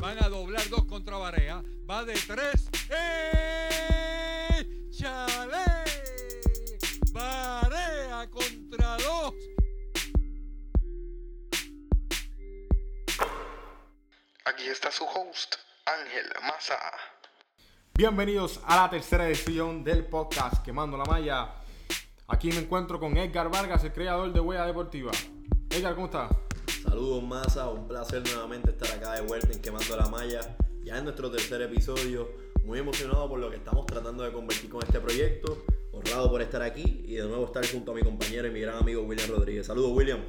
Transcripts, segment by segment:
Van a doblar dos contra Barea. Va de tres. ¡Eh! ¡Chale! Barea contra dos. Aquí está su host, Ángel Maza. Bienvenidos a la tercera edición del podcast Quemando la Malla. Aquí me encuentro con Edgar Vargas, el creador de Huella Deportiva. Edgar, ¿cómo estás? Saludos Massa, un placer nuevamente estar acá de vuelta en Quemando la Malla, ya en nuestro tercer episodio, muy emocionado por lo que estamos tratando de convertir con este proyecto, honrado por estar aquí y de nuevo estar junto a mi compañero y mi gran amigo William Rodríguez. Saludos William.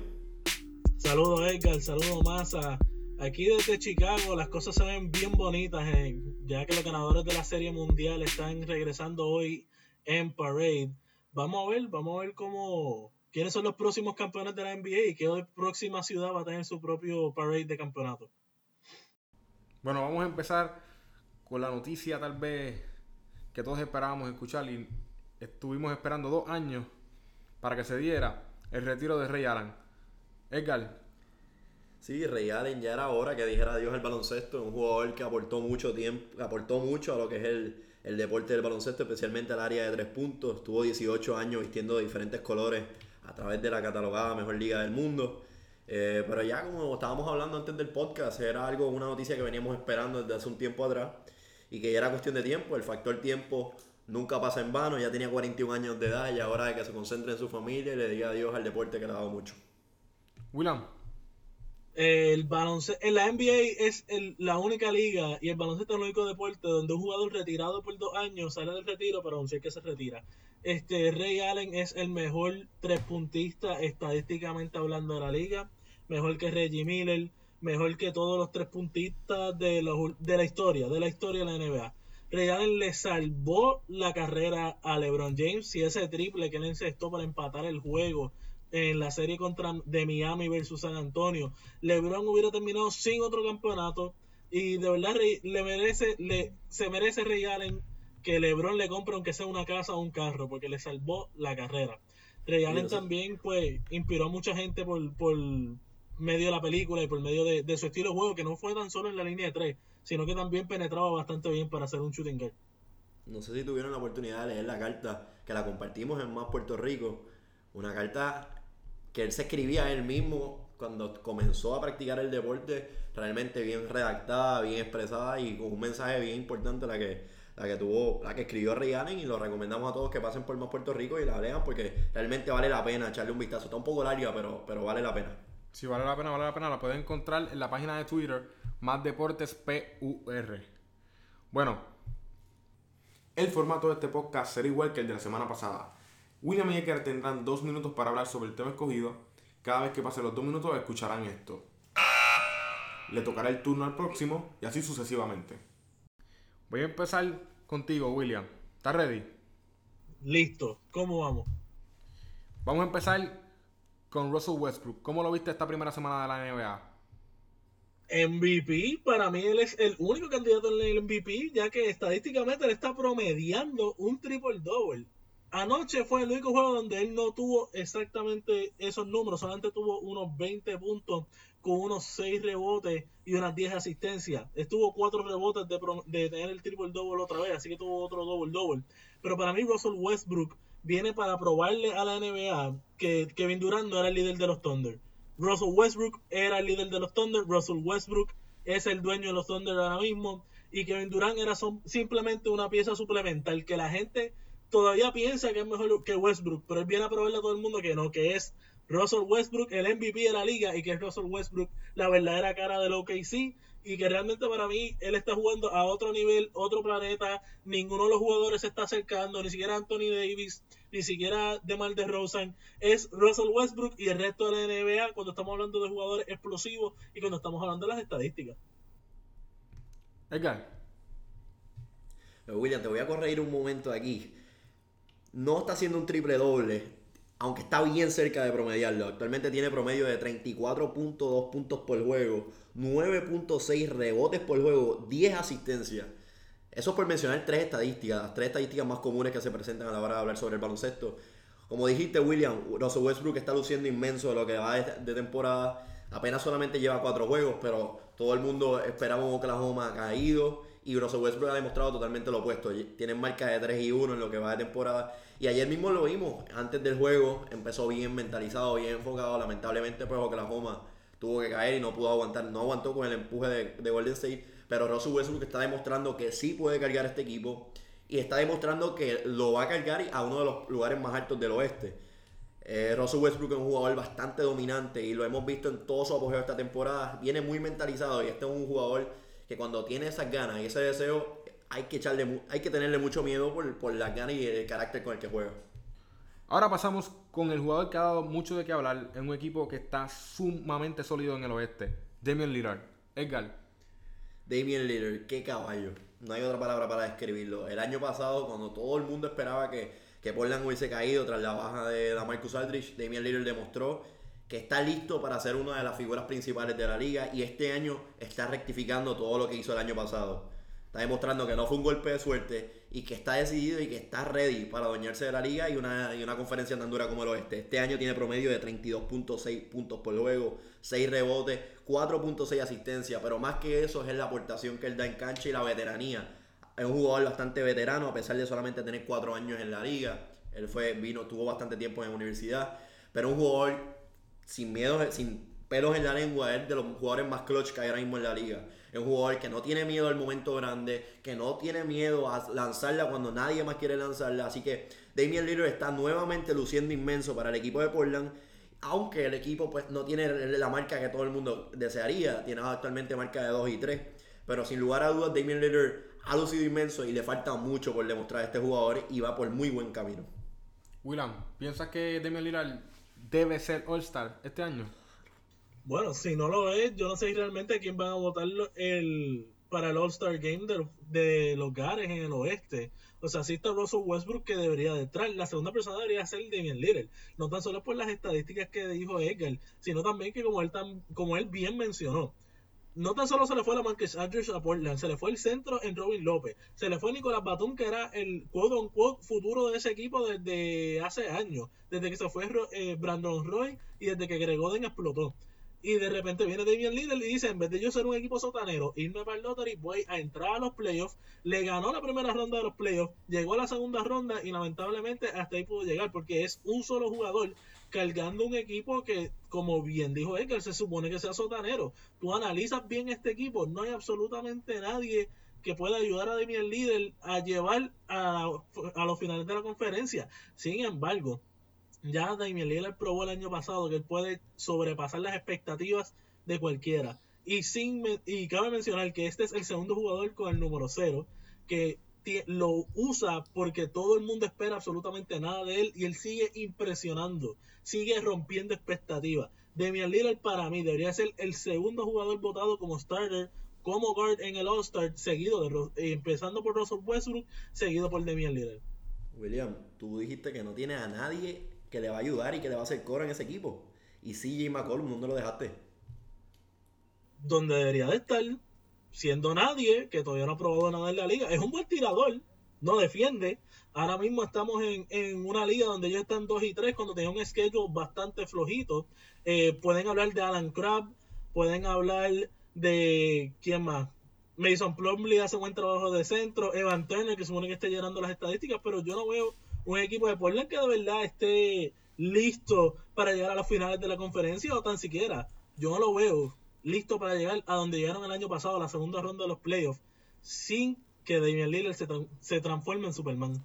Saludos Edgar, saludos Massa. Aquí desde Chicago las cosas se ven bien bonitas, eh, ya que los ganadores de la Serie Mundial están regresando hoy en Parade. Vamos a ver, vamos a ver cómo quiénes son los próximos campeones de la NBA y qué próxima ciudad va a tener su propio Parade de campeonato. Bueno, vamos a empezar con la noticia tal vez que todos esperábamos escuchar y estuvimos esperando dos años para que se diera el retiro de Ray Allen. Edgar, Sí, Ray Allen ya era hora que dijera adiós al baloncesto, un jugador que aportó mucho tiempo, aportó mucho a lo que es el, el deporte del baloncesto, especialmente al área de tres puntos. Tuvo 18 años vistiendo de diferentes colores a través de la catalogada mejor liga del mundo. Eh, pero ya como estábamos hablando antes del podcast, era algo, una noticia que veníamos esperando desde hace un tiempo atrás y que ya era cuestión de tiempo. El factor tiempo nunca pasa en vano. Ya tenía 41 años de edad y ahora de que se concentre en su familia y le diga adiós al deporte que le ha dado mucho. William, El baloncesto, en la NBA es el- la única liga y el baloncesto es el único deporte donde un jugador retirado por dos años sale del retiro para anunciar que se retira. Este Ray Allen es el mejor tres puntista estadísticamente hablando de la liga, mejor que Reggie Miller, mejor que todos los tres puntistas de, los de la historia, de la historia de la NBA. Ray Allen le salvó la carrera a LeBron James y ese triple que él encestó para empatar el juego en la serie contra de Miami versus San Antonio, LeBron hubiera terminado sin otro campeonato y de verdad le merece le se merece Ray Allen que LeBron le compre aunque sea una casa o un carro porque le salvó la carrera. Ray Allen también pues inspiró a mucha gente por, por medio de la película y por medio de, de su estilo de juego que no fue tan solo en la línea de tres, sino que también penetraba bastante bien para hacer un shooting guard. No sé si tuvieron la oportunidad de leer la carta que la compartimos en Más Puerto Rico. Una carta que él se escribía a él mismo cuando comenzó a practicar el deporte, realmente bien redactada, bien expresada y con un mensaje bien importante la que, la que tuvo, la que escribió Ray Allen y lo recomendamos a todos que pasen por Más Puerto Rico y la lean porque realmente vale la pena echarle un vistazo. Está un poco larga, pero, pero vale la pena. si vale la pena, vale la pena, la pueden encontrar en la página de Twitter, Más Deportes PUR. Bueno, el formato de este podcast será igual que el de la semana pasada. William y Edgar tendrán dos minutos para hablar sobre el tema escogido. Cada vez que pasen los dos minutos escucharán esto. Le tocará el turno al próximo y así sucesivamente. Voy a empezar contigo, William. ¿Estás ready? Listo, ¿cómo vamos? Vamos a empezar con Russell Westbrook. ¿Cómo lo viste esta primera semana de la NBA? MVP, para mí él es el único candidato en el MVP, ya que estadísticamente él está promediando un triple double. Anoche fue el único juego donde él no tuvo exactamente esos números, solamente tuvo unos 20 puntos con unos 6 rebotes y unas 10 asistencias. Estuvo 4 rebotes de, tener el triple double otra vez, así que tuvo otro double double. Pero para mí Russell Westbrook viene para probarle a la NBA que Kevin Durant no era el líder de los Thunder. Russell Westbrook era el líder de los Thunder. Russell Westbrook es el dueño de los Thunder ahora mismo. Y Kevin Durant era simplemente una pieza suplemental que la gente todavía piensa que es mejor que Westbrook. Pero él viene a probarle a todo el mundo que no, que es Russell Westbrook el MVP de la liga y que es Russell Westbrook la verdadera cara del OKC. Y que realmente para mí él está jugando a otro nivel, otro planeta. Ninguno de los jugadores se está acercando, ni siquiera Anthony Davis, ni siquiera DeMar DeRozan. Es Russell Westbrook y el resto de la NBA cuando estamos hablando de jugadores explosivos y cuando estamos hablando de las estadísticas. Edgar, William, te voy a corregir un momento aquí. No está haciendo un triple doble, aunque está bien cerca de promediarlo. Actualmente tiene promedio de 34.2 puntos por juego, 9.6 rebotes por juego, 10 asistencias. Eso es por mencionar tres estadísticas, las tres estadísticas más comunes que se presentan a la hora de hablar sobre el baloncesto. Como dijiste, William, Russell Westbrook está luciendo inmenso de lo que va de, temporada. Apenas solamente lleva cuatro juegos, pero todo el mundo esperaba un Oklahoma caído. Y Russell Westbrook ha demostrado totalmente lo opuesto. Tienen marca de 3 y 1 en lo que va de temporada. Y ayer mismo lo vimos. Antes del juego empezó bien mentalizado, bien enfocado. Lamentablemente, pues Oklahoma tuvo que caer y no pudo aguantar. No aguantó con el empuje de, de Golden State. Pero Russell Westbrook está demostrando que sí puede cargar este equipo. Y está demostrando que lo va a cargar a uno de los lugares más altos del oeste. Eh, Russell Westbrook es un jugador bastante dominante y lo hemos visto en todo su apogeo esta temporada. Viene muy mentalizado y este es un jugador que cuando tiene esas ganas y ese deseo, hay que, echarle, hay que tenerle mucho miedo por, por las ganas y el carácter con el que juega. Ahora pasamos con el jugador que ha dado mucho de qué hablar en un equipo que está sumamente sólido en el oeste, Damian Lillard. Edgar. Damian Lillard, qué caballo. No hay otra palabra para describirlo. El año pasado, cuando todo el mundo esperaba que, que Portland hubiese caído tras la baja de Marcus Aldridge, Damian Lillard demostró que está listo para ser una de las figuras principales de la liga y este año está rectificando todo lo que hizo el año pasado. Está demostrando que no fue un golpe de suerte y que está decidido y que está ready para adueñarse de la liga y una, y una conferencia tan dura como el oeste. Este año tiene promedio de 32.6 puntos por juego, 6 rebotes, 4.6 asistencia, pero más que eso es la aportación que él da en cancha y la veteranía. Es un jugador bastante veterano a pesar de solamente tener 4 años en la liga. Él fue, vino, tuvo bastante tiempo en la universidad, pero un jugador sin miedo, sin pelos en la lengua, es de los jugadores más clutch que hay ahora mismo en la liga. Es un jugador que no tiene miedo al momento grande, que no tiene miedo a lanzarla cuando nadie más quiere lanzarla. Así que Damian Lillard está nuevamente luciendo inmenso para el equipo de Portland. Aunque el equipo pues no tiene la marca que todo el mundo desearía, tiene actualmente marca de 2 y 3. Pero sin lugar a dudas, Damian Lillard ha lucido inmenso y le falta mucho por demostrar a este jugador y va por muy buen camino. William, ¿piensas que Damian Lillard debe ser All-Star este año? Bueno, si no lo es, yo no sé realmente quién van a votar el, para el All-Star Game de, los Gares en el oeste. O sea, sí está Russell Westbrook que debería de entrar. La segunda persona debería ser Damian Lillard. No tan solo por las estadísticas que dijo Edgar, sino también que como él, tan, como él bien mencionó, no tan solo se le fue la Marcus Aldridge a Portland, se le fue el centro en Robin López, se le fue Nicolás Batum, que era el quote unquote futuro de ese equipo desde hace años, desde que se fue eh, Brandon Roy y desde que Gregoden explotó. Y de repente viene Damian Lillard y dice, en vez de yo ser un equipo sotanero, irme para el lottery, voy a entrar a los playoffs. Le ganó la primera ronda de los playoffs, llegó a la segunda ronda y lamentablemente hasta ahí pudo llegar porque es un solo jugador cargando un equipo que, como bien dijo Edgar, se supone que sea sotanero. Tú analizas bien este equipo, no hay absolutamente nadie que pueda ayudar a Damian Lillard a llevar a, a los finales de la conferencia. Sin embargo, ya Damian Lillard probó el año pasado que él puede sobrepasar las expectativas de cualquiera. Y, sin, y cabe mencionar que este es el segundo jugador con el número 0 que lo usa porque todo el mundo espera absolutamente nada de él y él sigue impresionando, sigue rompiendo expectativas. Damian Lillard para mí debería ser el segundo jugador votado como starter, como guard en el All-Star, seguido de empezando por Russell Westbrook, seguido por Damian Lillard. William, tú dijiste que no tiene a nadie que le va a ayudar y que le va a hacer coro en ese equipo. Y CJ McCollum, ¿dónde lo dejaste? Donde debería de estar, siendo nadie, que todavía no ha probado nada en la liga. Es un buen tirador, no defiende. Ahora mismo estamos en, en una liga donde ellos están 2 y 3 cuando tienen un schedule bastante flojito. Eh, pueden hablar de Alan Crabb, pueden hablar de... ¿Quién más? Mason Plumlee hace buen trabajo de centro, Evan Turner que supone que está llenando las estadísticas, pero yo no veo un equipo de Portland que de verdad esté listo para llegar a las finales de la conferencia o tan siquiera. Yo no lo veo listo para llegar a donde llegaron el año pasado, a la segunda ronda de los playoffs, sin que Damian Lillard se, se transforme en Superman.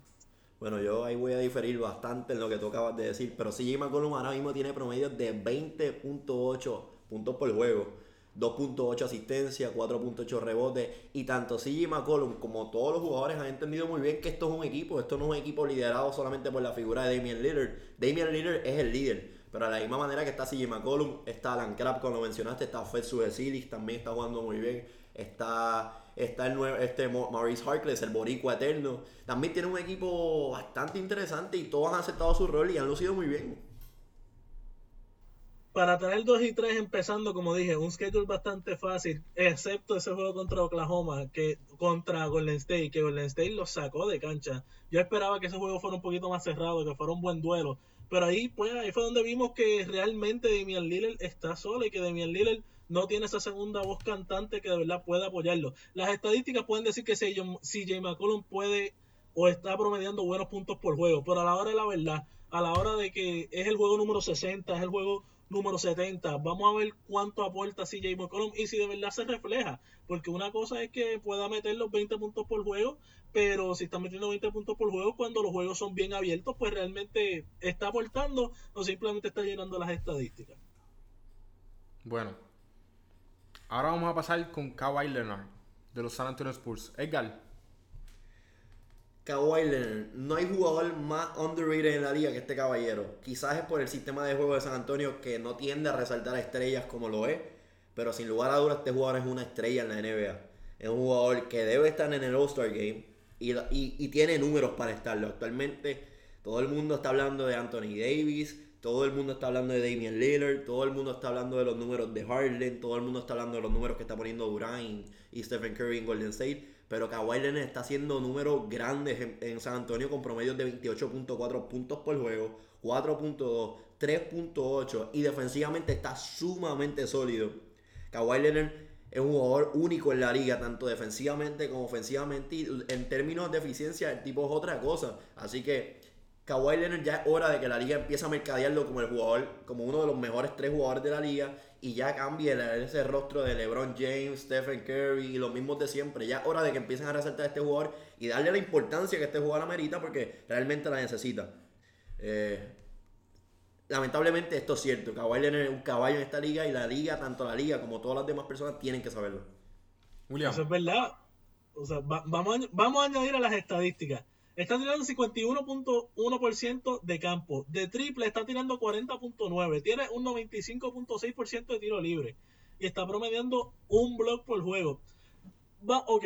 Bueno, yo ahí voy a diferir bastante en lo que tú acabas de decir, pero CJ McCollum ahora mismo tiene promedio de 20.8 puntos por juego. 2.8 asistencia, 4.8 rebotes y tanto CJ McCollum como todos los jugadores han entendido muy bien que esto es un equipo, esto no es un equipo liderado solamente por la figura de Damian Lillard. Damian Lillard es el líder, pero de la misma manera que está CJ McCollum, está Alan Crabb, como lo mencionaste, está Fed Subesilis, también está jugando muy bien. está, está el nuevo, este Maurice Harkless, el boricua eterno. También tiene un equipo bastante interesante y todos han aceptado su rol y han lucido muy bien. Para tener 2 y 3 empezando, como dije, un schedule bastante fácil, excepto ese juego contra Oklahoma, que contra Golden State, que Golden State los sacó de cancha. Yo esperaba que ese juego fuera un poquito más cerrado, que fuera un buen duelo. Pero ahí, pues, ahí fue donde vimos que realmente Damian Lillard está solo y que Damian Lillard no tiene esa segunda voz cantante que de verdad puede apoyarlo. Las estadísticas pueden decir que CJ McCollum puede o está promediando buenos puntos por juego, pero a la hora de la verdad, a la hora de que es el juego número 60, es el juego número 70, vamos a ver cuánto aporta CJ McCollum y si de verdad se refleja, porque una cosa es que pueda meter los 20 puntos por juego, pero si está metiendo 20 puntos por juego cuando los juegos son bien abiertos, pues realmente está aportando o simplemente está llenando las estadísticas. Bueno, ahora vamos a pasar con Kawhi Leonard de los San Antonio Spurs. Edgar, Kawhi Leonard, no hay jugador más underrated en la liga que este caballero. Quizás es por el sistema de juego de San Antonio que no tiende a resaltar a estrellas como lo es, pero sin lugar a dudas este jugador es una estrella en la NBA. Es un jugador que debe estar en el All-Star Game y, y- y tiene números para estarlo. Actualmente todo el mundo está hablando de Anthony Davis, todo el mundo está hablando de Damian Lillard, todo el mundo está hablando de los números de Harden, todo el mundo está hablando de los números que está poniendo Durant y Stephen Curry en Golden State. Pero Kawhi Leonard está haciendo números grandes en, en San Antonio con promedios de 28.4 puntos por juego, 4.2, 3.8 y defensivamente está sumamente sólido. Kawhi Leonard es un jugador único en la liga, tanto defensivamente como ofensivamente. Y en términos de eficiencia, el tipo es otra cosa. Así que Kawhi Leonard ya es hora de que la liga empiece a mercadearlo como el jugador, como uno de los mejores tres jugadores de la liga y ya cambie ese rostro de LeBron James, Stephen Curry y los mismos de siempre. Ya es hora de que empiecen a resaltar a este jugador y darle la importancia que este jugador amerita porque realmente la necesita. Eh, lamentablemente esto es cierto. Kawhi Leonard es un caballo en esta liga y la liga, tanto la liga como todas las demás personas, tienen que saberlo. William. Eso es verdad. O sea, va- vamos, a, vamos a añadir a las estadísticas. Está tirando 51.1% de campo. De triple está tirando 40.9. Tiene un 95.6% de tiro libre. Y está promediando un block por juego. Va, ok.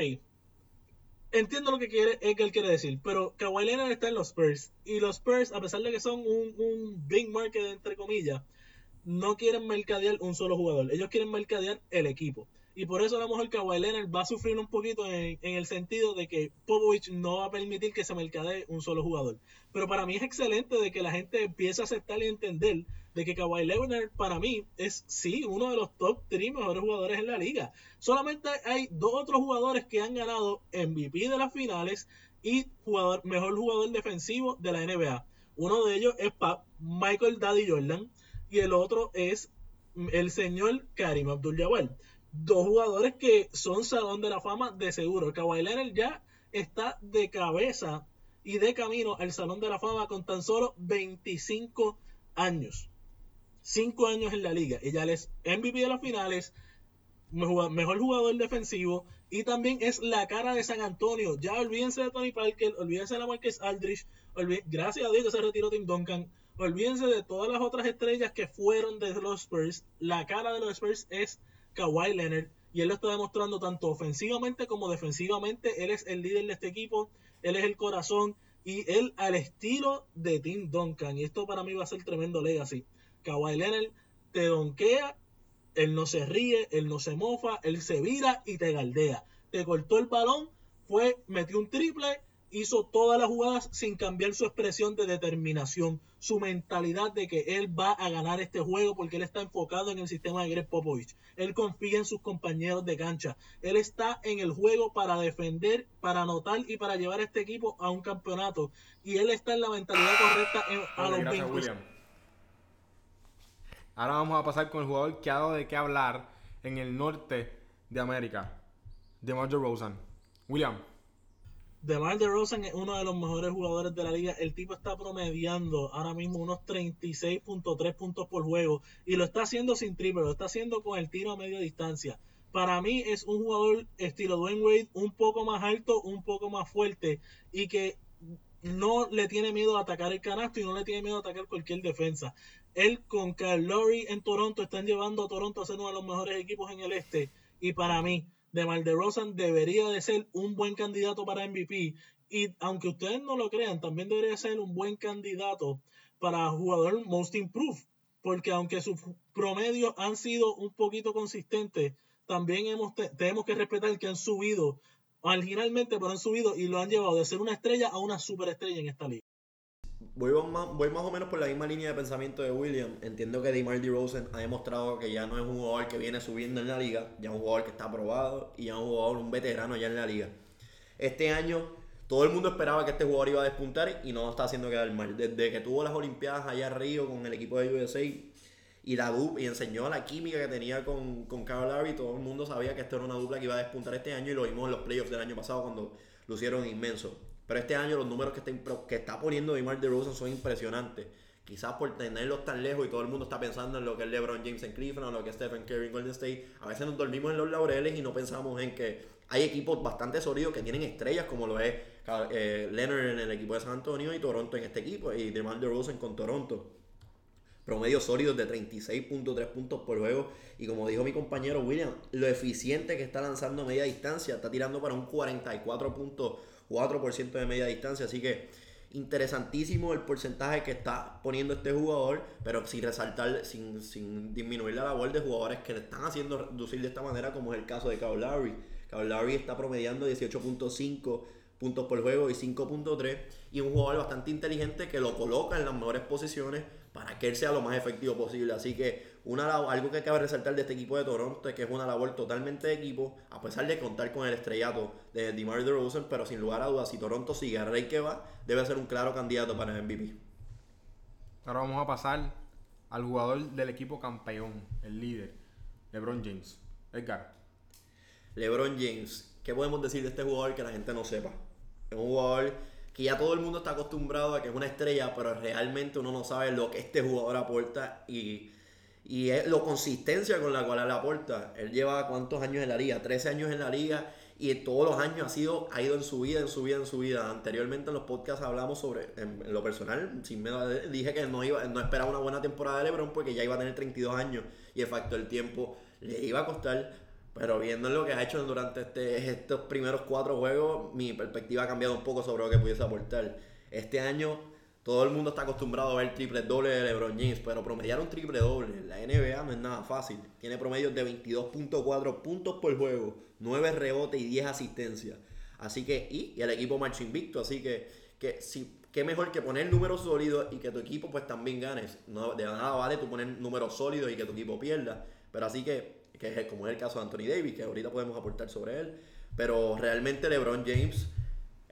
Entiendo lo que quiere, es que él quiere decir. Pero Kawhi Leonard está en los Spurs. Y los Spurs, a pesar de que son un, un big market, entre comillas, no quieren mercadear un solo jugador. Ellos quieren mercadear el equipo. Y por eso a lo mejor Kawhi Leonard va a sufrir un poquito en, el sentido de que Popovich no va a permitir que se mercadee un solo jugador. Pero para mí es excelente de que la gente empiece a aceptar y entender de que Kawhi Leonard para mí es sí uno de los top 3 mejores jugadores en la liga. Solamente hay dos otros jugadores que han ganado MVP de las finales y jugador, mejor jugador defensivo de la NBA. Uno de ellos es Pa- Michael Daddy Jordan y el otro es el señor Karim Abdul-Jabbar. Dos jugadores que son salón de la fama de seguro. Kawhi Leonard ya está de cabeza y de camino al salón de la fama con tan solo 25 años. 5 años en la liga. Y ya él es MVP de las finales, mejor jugador defensivo y también es la cara de San Antonio. Ya olvídense de Tony Parker, olvídense de la Marquez Aldrich, gracias a Dios que se retiró Tim Duncan. Olvídense de todas las otras estrellas que fueron de los Spurs. La cara de los Spurs es Kawhi Leonard y él lo está demostrando tanto ofensivamente como defensivamente. Él es el líder de este equipo, él es el corazón y él al estilo de Tim Duncan. Y esto para mí va a ser tremendo legacy. Kawhi Leonard te donkea él no se ríe, él no se mofa, él se vira y te galdea. Te cortó el balón, fue, metió un triple, hizo todas las jugadas sin cambiar su expresión de determinación, su mentalidad de que él va a ganar este juego porque él está enfocado en el sistema de Greg Popovich. Él confía en sus compañeros de cancha. Él está en el juego para defender, para anotar y para llevar a este equipo a un campeonato. Y él está en la mentalidad correcta en- a los gracias, 20. William. Ahora vamos a pasar con el jugador que ha dado de qué hablar en el norte de América, DeMar DeRozan. William, DeMar DeRozan es uno de los mejores jugadores de la liga. El tipo está promediando ahora mismo unos 36.3 puntos por juego y lo está haciendo sin triple, lo está haciendo con el tiro a media distancia. Para mí es un jugador estilo Dwayne Wade, un poco más alto, un poco más fuerte y que no le tiene miedo a atacar el canasto y no le tiene miedo a atacar cualquier defensa. Él con Kyle Lowry en Toronto están llevando a Toronto a ser uno de los mejores equipos en el este y para mí DeMar DeRozan debería de ser un buen candidato para MVP y aunque ustedes no lo crean, también debería ser un buen candidato para jugador Most Improved, porque aunque sus promedios han sido un poquito consistentes, también hemos tenemos que respetar que han subido originalmente, pero han subido y lo han llevado de ser una estrella a una superestrella en esta liga. Voy más, voy más o menos por la misma línea de pensamiento de William. Entiendo que DeMar DeRozan ha demostrado que ya no es un jugador que viene subiendo en la liga, ya es un jugador que está aprobado y ya es un jugador, un veterano ya en la liga. Este año todo el mundo esperaba que este jugador iba a despuntar y no lo está haciendo quedar mal. Desde que tuvo las Olimpiadas allá Río con el equipo de USA y la y enseñó la química que tenía con, con Kyle Lowry, todo el mundo sabía que esto era una dupla que iba a despuntar este año y lo vimos en los playoffs del año pasado cuando lucieron inmenso. Pero este año los números que está, que está poniendo DeMar DeRozan son impresionantes. Quizás por tenerlos tan lejos y todo el mundo está pensando en lo que es LeBron James en Cleveland lo que es Stephen Curry en Golden State. A veces nos dormimos en los laureles y no pensamos en que hay equipos bastante sólidos que tienen estrellas como lo es eh, Leonard en el equipo de San Antonio y Toronto en este equipo y DeMar DeRozan con Toronto. Promedios sólidos de 36.3 puntos por juego y como dijo mi compañero William, lo eficiente que está lanzando a media distancia, está tirando para un 44.4% de media distancia, así que interesantísimo el porcentaje que está poniendo este jugador, pero sin resaltar, sin, sin disminuir la labor de jugadores que le están haciendo reducir de esta manera, como es el caso de Kyle Lowry. Kyle Lowry está promediando 18.5 puntos por juego y 5.3 y un jugador bastante inteligente que lo coloca en las mejores posiciones para que él sea lo más efectivo posible. Así que una algo que cabe resaltar de este equipo de Toronto es que es una labor totalmente de equipo, a pesar de contar con el estrellato de DeMar DeRozan, pero sin lugar a dudas, si Toronto sigue a rey que va, debe ser un claro candidato para el MVP. Ahora vamos a pasar al jugador del equipo campeón, el líder, LeBron James. Edgar. LeBron James, ¿qué podemos decir de este jugador que la gente no sepa? Es un jugador que ya todo el mundo está acostumbrado a que es una estrella, pero realmente uno no sabe lo que este jugador aporta y, y es la consistencia con la cual él aporta. Él lleva cuántos años en la liga, 13 años en la liga y todos los años ha sido ha ido en su vida, en su vida, en su vida. Anteriormente en los podcasts hablamos sobre en, lo personal, sin dije que no iba no esperaba una buena temporada de LeBron porque ya iba a tener 32 años y el factor del tiempo le iba a costar pero viendo lo que ha hecho durante este, estos primeros cuatro juegos, mi perspectiva ha cambiado un poco sobre lo que pudiese aportar. Este año todo el mundo está acostumbrado a ver triple doble de LeBron James, pero promediar un triple doble en la NBA no es nada fácil. Tiene promedios de 22.4 puntos por juego, 9 rebotes y 10 asistencias. Así que, y, el equipo marcha invicto, así que, que si, qué mejor que poner números sólidos y que tu equipo pues también ganes. De nada vale tú poner números sólidos y que tu equipo pierda. Pero así que que como es el caso de Anthony Davis, que ahorita podemos aportar sobre él. Pero realmente LeBron James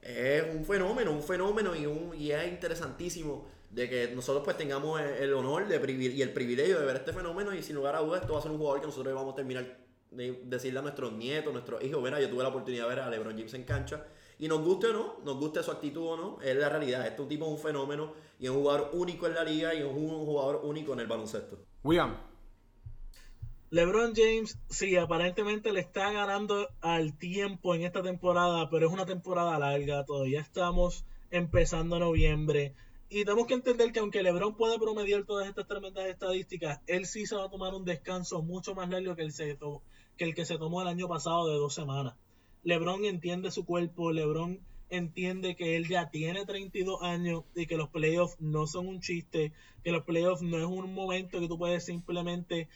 es un fenómeno, un fenómeno y, un, y es interesantísimo de que nosotros pues tengamos el honor de y el privilegio de ver este fenómeno y sin lugar a dudas esto va a ser un jugador que nosotros vamos a terminar de decirle a nuestros nietos, nuestros hijos, mira, yo tuve la oportunidad de ver a LeBron James en cancha y nos guste o no, nos guste su actitud o no, es la realidad, este tipo es un fenómeno y es un jugador único en la liga y es un jugador único en el baloncesto. William, LeBron James, sí, aparentemente le está ganando al tiempo en esta temporada, pero es una temporada larga, todavía estamos empezando noviembre. Y tenemos que entender que aunque LeBron puede promediar todas estas tremendas estadísticas, él sí se va a tomar un descanso mucho más largo que el, que, el que se tomó el año pasado de dos semanas. LeBron entiende su cuerpo, LeBron entiende que él ya tiene 32 años y que los playoffs no son un chiste, que los playoffs no es un momento que tú puedes simplemente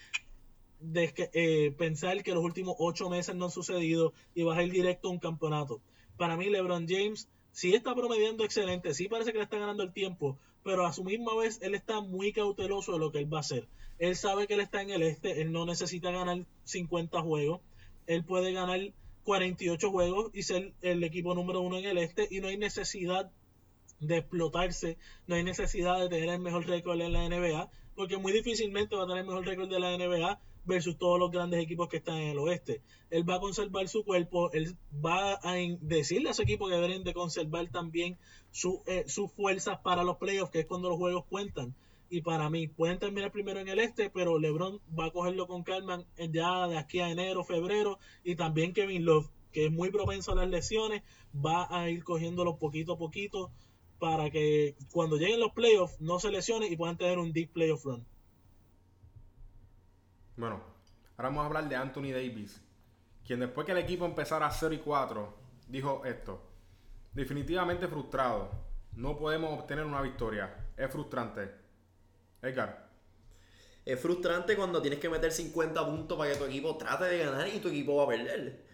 de eh, pensar que los últimos ocho meses no han sucedido y vas a ir directo a un campeonato. Para mí, LeBron James sí está promediando excelente, sí parece que le está ganando el tiempo, pero a su misma vez él está muy cauteloso de lo que él va a hacer. Él sabe que él está en el este, él no necesita ganar 50 juegos, él puede ganar 48 juegos y ser el equipo número uno en el este y no hay necesidad de explotarse, no hay necesidad de tener el mejor récord en la NBA, porque muy difícilmente va a tener el mejor récord de la NBA versus todos los grandes equipos que están en el oeste. Él va a conservar su cuerpo, él va a decirle a su equipo que deben de conservar también su, eh, sus fuerzas para los playoffs, que es cuando los juegos cuentan. Y para mí, pueden terminar primero en el este, pero LeBron va a cogerlo con calma ya de aquí a enero, febrero, y también Kevin Love, que es muy propenso a las lesiones, va a ir cogiéndolo poquito a poquito para que cuando lleguen los playoffs no se lesione y puedan tener un deep playoff run. Bueno, ahora vamos a hablar de Anthony Davis, quien después que el equipo empezara a 0 y 4, dijo esto. Definitivamente frustrado. No podemos obtener una victoria. Es frustrante. Edgar. Es frustrante cuando tienes que meter 50 puntos para que tu equipo trate de ganar y tu equipo va a perder.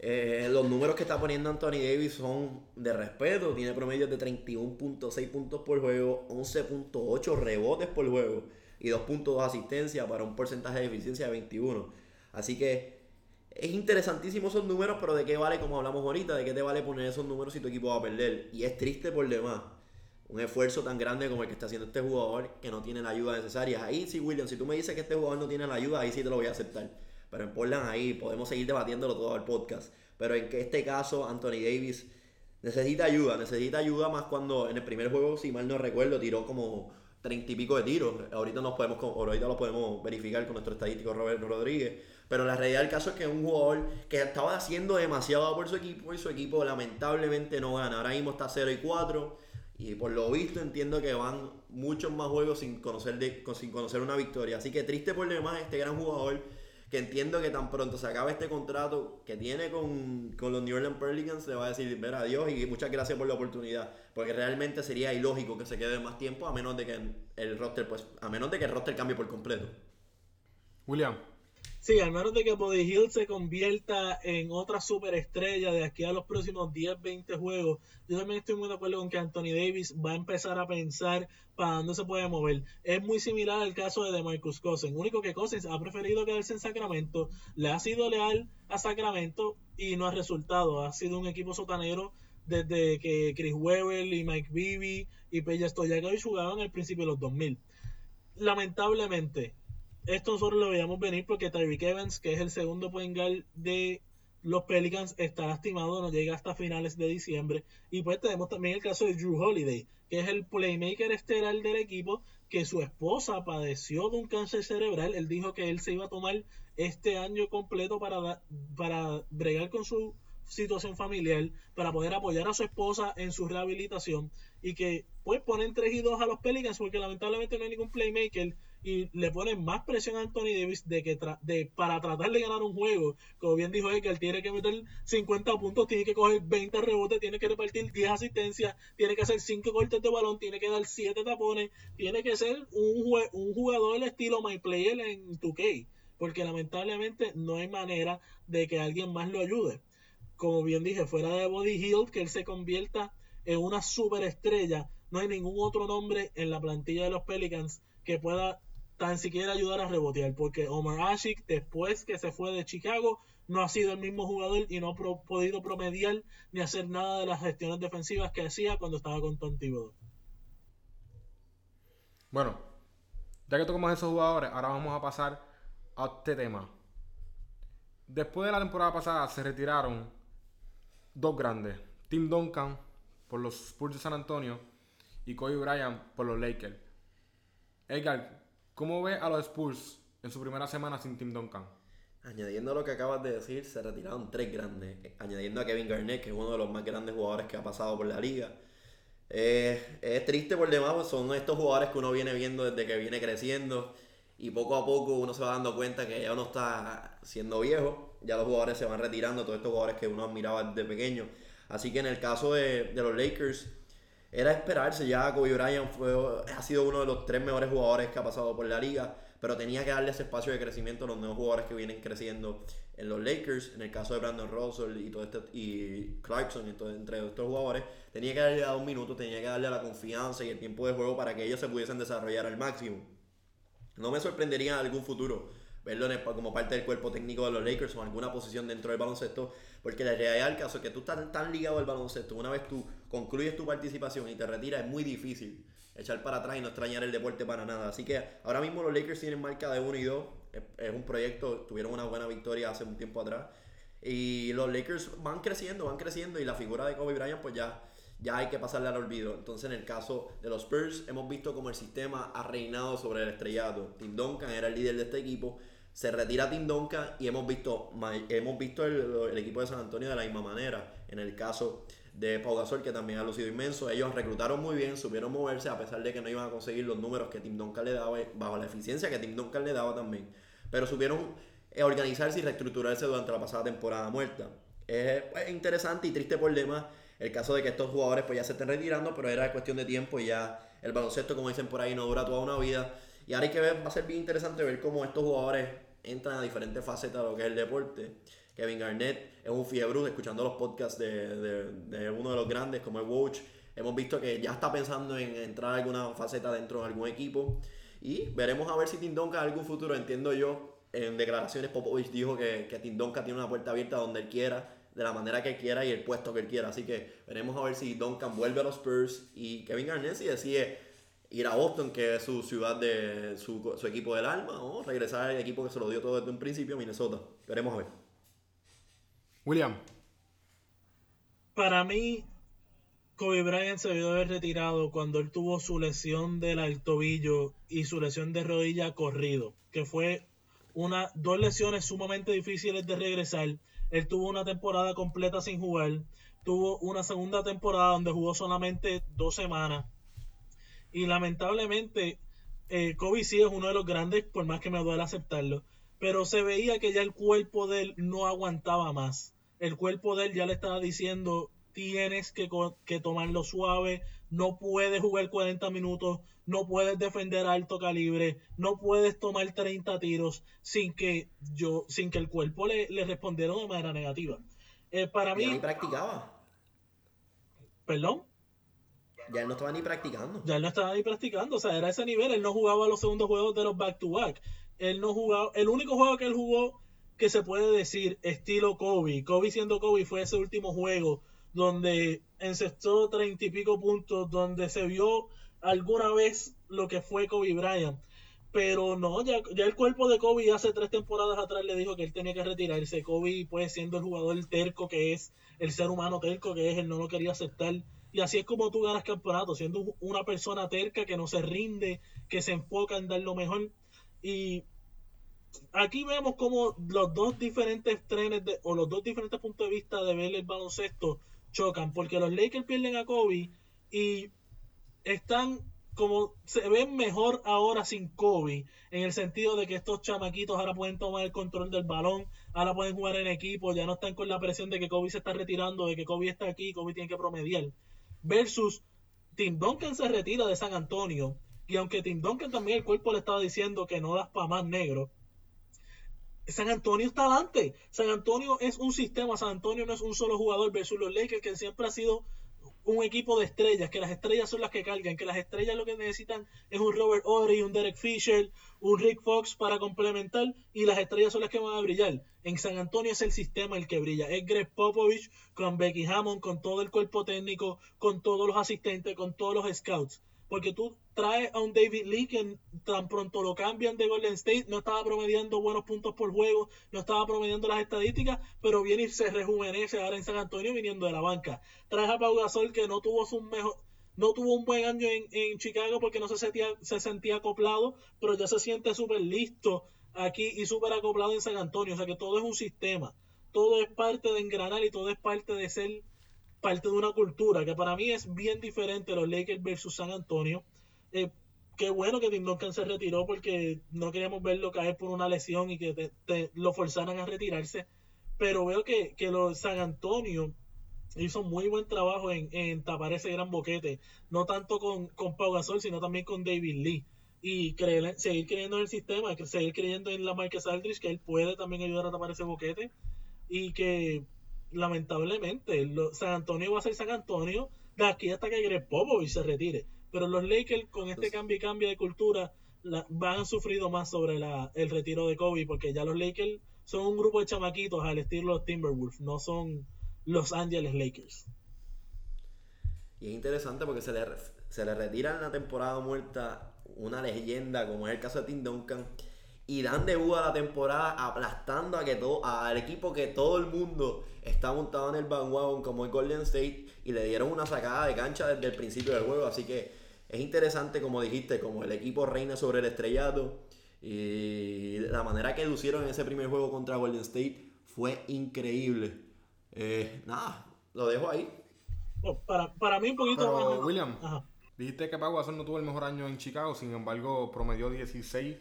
Eh, los números que está poniendo Anthony Davis son de respeto. Tiene promedios de 31.6 puntos por juego, 11.8 rebotes por juego y 2.2 asistencia para un porcentaje de eficiencia de 21. Así que es interesantísimo esos números, pero ¿de qué vale, como hablamos ahorita, de qué te vale poner esos números si tu equipo va a perder? Y es triste por demás. Un esfuerzo tan grande como el que está haciendo este jugador que no tiene la ayuda necesaria. Ahí sí, William, si tú me dices que este jugador no tiene la ayuda, ahí sí te lo voy a aceptar. Pero en Portland ahí podemos seguir debatiéndolo todo el podcast. Pero en que este caso, Anthony Davis necesita ayuda, necesita ayuda más cuando en el primer juego, si mal no recuerdo, tiró como treinta y pico de tiros. Ahorita nos podemos, ahorita lo podemos verificar con nuestro estadístico Roberto Rodríguez. Pero la realidad del caso es que es un jugador que estaba haciendo demasiado por su equipo y su equipo lamentablemente no gana. Ahora mismo está 0 y 4 y por lo visto entiendo que van muchos más juegos sin conocer, de, sin conocer una victoria. Así que triste por demás este gran jugador que entiendo que tan pronto se acabe este contrato que tiene con, con los New Orleans Pelicans, le va a decir ver adiós y muchas gracias por la oportunidad. Porque realmente sería ilógico que se quede más tiempo a menos de que el roster, pues, a menos de que el roster cambie por completo. William. Sí, al menos de que Body Hill se convierta en otra superestrella de aquí a los próximos 10, 20 juegos. Yo también estoy muy de acuerdo con que Anthony Davis va a empezar a pensar para dónde se puede mover. Es muy similar al caso de DeMarcus Cousins. Único que Cousins ha preferido quedarse en Sacramento, le ha sido leal a Sacramento y no ha resultado. Ha sido un equipo sotanero desde que Chris Webber y Mike Bibby y Peja Stojakovic jugaban al principio de los 2000. Lamentablemente, esto nosotros lo veíamos venir porque Tyreek Evans, que es el segundo point de los Pelicans, está lastimado, no llega hasta finales de diciembre. Y pues tenemos también el caso de Drew Holiday, que es el playmaker estelar del equipo, que su esposa padeció de un cáncer cerebral. Él dijo que él se iba a tomar este año completo para, para bregar con su situación familiar, para poder apoyar a su esposa en su rehabilitación y que pues ponen 3 y 2 a los Pelicans porque lamentablemente no hay ningún playmaker y le ponen más presión a Anthony Davis de que de, para tratar de ganar un juego. Como bien dijo él tiene que meter 50 puntos, tiene que coger 20 rebotes, tiene que repartir 10 asistencias, tiene que hacer 5 cortes de balón, tiene que dar 7 tapones, tiene que ser un, un jugador del estilo My Player en 2K. Porque lamentablemente no hay manera de que alguien más lo ayude. Como bien dije, fuera de Body Hill, que él se convierta en una superestrella, no hay ningún otro nombre en la plantilla de los Pelicans que pueda tan siquiera ayudar a rebotear, porque Omar Ashik, después que se fue de Chicago, no ha sido el mismo jugador y no ha podido promediar ni hacer nada de las gestiones defensivas que hacía cuando estaba con Tom Bueno, ya que tocamos esos jugadores, ahora vamos a pasar a este tema. Después de la temporada pasada se retiraron dos grandes, Tim Duncan por los Spurs de San Antonio y Kobe Bryant por los Lakers. Edgar, ¿Cómo ve a los Spurs en su primera semana sin Tim Duncan? Añadiendo lo que acabas de decir, se retiraron tres grandes. Añadiendo a Kevin Garnett, que es uno de los más grandes jugadores que ha pasado por la liga. Eh, es triste por demás, son estos jugadores que uno viene viendo desde que viene creciendo. Y poco a poco uno se va dando cuenta que ya uno está siendo viejo. Ya los jugadores se van retirando, todos estos jugadores que uno admiraba desde pequeño. Así que en el caso de los Lakers, era esperarse ya. Kobe Bryant fue, ha sido uno de los tres mejores jugadores que ha pasado por la liga, pero tenía que darle ese espacio de crecimiento a los nuevos jugadores que vienen creciendo en los Lakers. En el caso de Brandon Russell y, todo este, y Clarkson, entre estos jugadores, tenía que darle a un minuto, tenía que darle la confianza y el tiempo de juego para que ellos se pudiesen desarrollar al máximo. No me sorprendería en algún futuro verlo como parte del cuerpo técnico de los Lakers o en alguna posición dentro del baloncesto, porque la realidad del caso es que tú estás tan ligado al baloncesto, una vez tú concluyes tu participación y te retiras, es muy difícil echar para atrás y no extrañar el deporte para nada. Así que ahora mismo los Lakers tienen marca de 1 y 2, es, un proyecto, tuvieron una buena victoria hace un tiempo atrás. Y los Lakers van creciendo, van creciendo y la figura de Kobe Bryant pues ya ya hay que pasarle al olvido. Entonces, en el caso de los Spurs, hemos visto como el sistema ha reinado sobre el estrellato. Tim Duncan era el líder de este equipo se retira Tim Duncan y hemos visto, hemos visto el, equipo de San Antonio de la misma manera. En el caso de Pau Gasol, que también ha lucido inmenso, ellos reclutaron muy bien, supieron moverse a pesar de que no iban a conseguir los números que Tim Duncan le daba, bajo la eficiencia que Tim Duncan le daba también. Pero supieron eh, organizarse y reestructurarse durante la pasada temporada muerta. Es interesante y triste por demás el caso de que estos jugadores pues ya se estén retirando, pero era cuestión de tiempo y ya el baloncesto, como dicen por ahí, no dura toda una vida. Y ahora hay que ver, va a ser bien interesante ver cómo estos jugadores entran a diferentes facetas de lo que es el deporte. Kevin Garnett es un fiebre, escuchando los podcasts de, de, uno de los grandes como el Watch. Hemos visto que ya está pensando en entrar a alguna faceta dentro de algún equipo. Y veremos a ver si Tim Donka en algún futuro, entiendo yo, en declaraciones Popovich dijo que, que Tim Donka tiene una puerta abierta donde él quiera, de la manera que quiera y el puesto que él quiera. Así que veremos a ver si Duncan vuelve a los Spurs y Kevin Garnett si decide ir a Boston, que es su ciudad de su, su equipo del alma, o regresar al equipo que se lo dio todo desde un principio, Minnesota. Veremos a ver. William. Para mí, Kobe Bryant se debió haber retirado cuando él tuvo su lesión del tobillo y su lesión de rodilla corrido, que fue una, dos lesiones sumamente difíciles de regresar. Él tuvo una temporada completa sin jugar, tuvo una segunda temporada donde jugó solamente dos semanas y lamentablemente, eh, Kobe sí es uno de los grandes, por más que me duele aceptarlo. Pero se veía que ya el cuerpo de él no aguantaba más. El cuerpo de él ya le estaba diciendo, tienes que, que tomarlo suave, no puedes jugar 40 minutos, no puedes defender a alto calibre, no puedes tomar 30 tiros sin que yo, sin que el cuerpo le, le respondiera de manera negativa. Eh, para mí. practicaba. ¿Perdón? Ya él no estaba ni practicando. Ya él no estaba ni practicando. O sea, era ese nivel. Él no jugaba los segundos juegos de los back-to-back. Él no jugaba. El único juego que él jugó que se puede decir estilo Kobe. Kobe siendo Kobe fue ese último juego donde encestó treinta y pico puntos, donde se vio alguna vez lo que fue Kobe Bryant. Pero no, ya, ya el cuerpo de Kobe hace tres temporadas atrás le dijo que él tenía que retirarse. Kobe, pues siendo el jugador terco que es, el ser humano terco que es, él no lo quería aceptar y así es como tú ganas campeonato, siendo una persona terca que no se rinde, que se enfoca en dar lo mejor. Y aquí vemos como los dos diferentes trenes de, o los dos diferentes puntos de vista de ver el baloncesto chocan, porque los Lakers pierden a Kobe y están como se ven mejor ahora sin Kobe, en el sentido de que estos chamaquitos ahora pueden tomar el control del balón, ahora pueden jugar en equipo, ya no están con la presión de que Kobe se está retirando, de que Kobe está aquí, Kobe tiene que promediar versus Tim Duncan se retira de San Antonio y aunque Tim Duncan también el cuerpo le estaba diciendo que no das para más negro, San Antonio está adelante. San Antonio es un sistema, San Antonio no es un solo jugador versus los Lakers que siempre ha sido un equipo de estrellas, que las estrellas son las que cargan, que las estrellas lo que necesitan es un Robert Ory, un Derek Fisher, un Rick Fox para complementar y las estrellas son las que van a brillar. En San Antonio es el sistema el que brilla. Es Greg Popovich con Becky Hammond, con todo el cuerpo técnico, con todos los asistentes, con todos los scouts. Porque tú traes a un David Lee que tan pronto lo cambian de Golden State, no estaba promediando buenos puntos por juego, no estaba promediando las estadísticas, pero viene y se rejuvenece ahora en San Antonio viniendo de la banca. Traes a Pau Gasol que no tuvo su mejor no tuvo un buen año en, en Chicago porque no se sentía, se sentía acoplado, pero ya se siente súper listo aquí y súper acoplado en San Antonio. O sea que todo es un sistema, todo es parte de engranar y todo es parte de ser parte de una cultura que para mí es bien diferente los Lakers versus San Antonio. Eh, qué bueno que Tim Duncan se retiró porque no queríamos verlo caer por una lesión y que te, lo forzaran a retirarse. Pero veo que, que los San Antonio hizo muy buen trabajo en, tapar ese gran boquete, no tanto con, con Pau Gasol, sino también con David Lee. Y creer, seguir creyendo en el sistema, seguir creyendo en la Marquez Aldridge, que él puede también ayudar a tapar ese boquete. Y que lamentablemente San Antonio va a ser San Antonio de aquí hasta que Greg y se retire. Pero los Lakers con este cambio y cambio de cultura van a sufrido más sobre la, el retiro de Kobe porque ya los Lakers son un grupo de chamaquitos al estilo los Timberwolves, no son los Angeles Lakers. Y es interesante porque se le, se le retira en la temporada muerta una leyenda como es el caso de Tim Duncan y dan debut a la temporada aplastando a que todo, al equipo que todo el mundo está montado en el bandwagon como el Golden State y le dieron una sacada de cancha desde el principio del juego. Así que es interesante, como dijiste, como el equipo reina sobre el estrellato y la manera que lucieron en ese primer juego contra Golden State fue increíble. Eh, nada, lo dejo ahí. Oh, para, para mí un poquito más... William, dijiste que Pau Gasol no tuvo el mejor año en Chicago, sin embargo promedió 16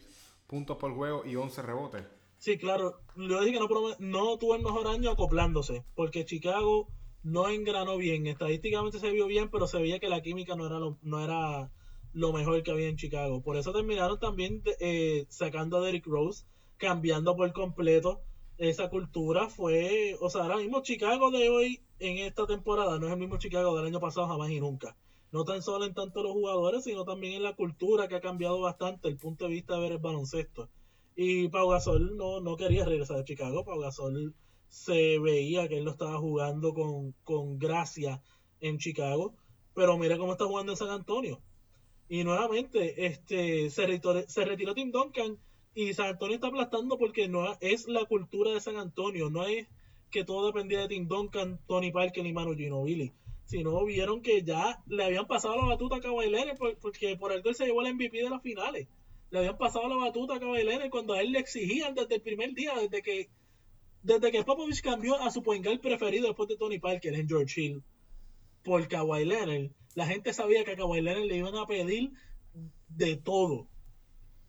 puntos por juego y 11 rebotes. Sí, claro. Yo dije que no, no tuvo el mejor año acoplándose, porque Chicago no engranó bien. Estadísticamente se vio bien, pero se veía que la química no era lo, no era lo mejor que había en Chicago. Por eso terminaron también eh, sacando a Derrick Rose, cambiando por completo esa cultura. Fue, o sea, ahora mismo Chicago de hoy en esta temporada no es el mismo Chicago del año pasado jamás y nunca. No tan solo en tanto los jugadores, sino también en la cultura que ha cambiado bastante el punto de vista de ver el baloncesto. Y Pau Gasol no, no quería regresar a Chicago. Pau Gasol se veía que él lo estaba jugando con, con gracia en Chicago. Pero mira cómo está jugando en San Antonio. Y nuevamente, este se retiró, se retiró Tim Duncan y San Antonio está aplastando porque no es la cultura de San Antonio. No es que todo dependía de Tim Duncan, Tony Parker y Manu Ginobili. Sino vieron que ya le habían pasado la batuta a Kawhi Leonard por- porque por algo él se llevó el MVP de las finales le habían pasado la batuta a Kawhi Leonard cuando a él le exigían desde el primer día, desde que desde que Popovich cambió a su point guard preferido después de Tony Parker en George Hill por Kawhi Leonard. La gente sabía que a Kawhi Leonard le iban a pedir de todo.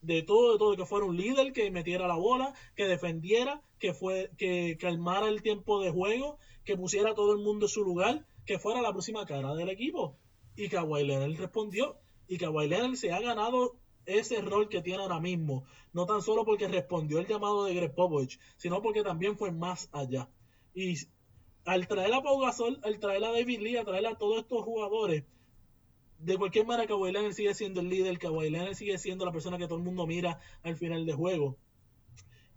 De todo, de todo, que fuera un líder, que metiera la bola, que defendiera, que fue, que calmara el tiempo de juego, que pusiera a todo el mundo en su lugar, que fuera la próxima cara del equipo. Y Kawhi Leonard respondió. Y Kawhi Leonard se ha ganado ese rol que tiene ahora mismo. No tan solo porque respondió el llamado de Greg Popovich, sino porque también fue más allá. Y al traer a Pau Gasol, al traer a David Lee, a traer a todos estos jugadores, de cualquier manera Kawhi Leonard sigue siendo el líder, Kawhi Leonard sigue siendo la persona que todo el mundo mira al final de juego.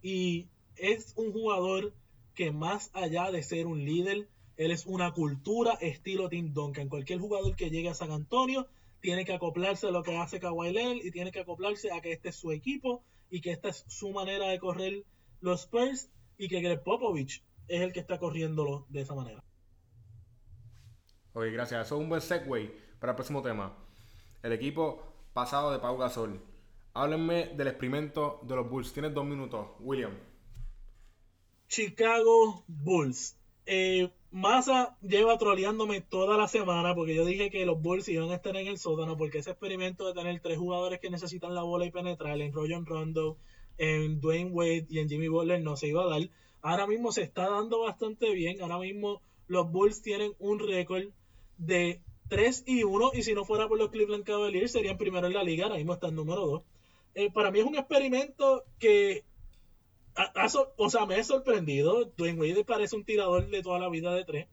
Y es un jugador que más allá de ser un líder, él es una cultura estilo Tim Duncan. Cualquier jugador que llegue a San Antonio tiene que acoplarse a lo que hace Kawhi Leonard y tiene que acoplarse a que este es su equipo y que esta es su manera de correr los Spurs y que Greg Popovich es el que está corriéndolo de esa manera. Ok, gracias. Eso es un buen segue para el próximo tema. El equipo pasado de Pau Gasol. Háblenme del experimento de los Bulls. Tienes dos minutos, William. Chicago Bulls. Eh, Massa lleva troleándome toda la semana porque yo dije que los Bulls iban a estar en el sótano porque ese experimento de tener tres jugadores que necesitan la bola y penetrar en Rajon Rondo, en Dwayne Wade y en Jimmy Butler no se iba a dar. Ahora mismo se está dando bastante bien. Ahora mismo los Bulls tienen un récord de 3 y 1 y si no fuera por los Cleveland Cavaliers serían primero en la liga. Ahora mismo están número 2. Eh, para mí es un experimento que o sea, me he sorprendido. Dwayne Wade parece un tirador de toda la vida de tres.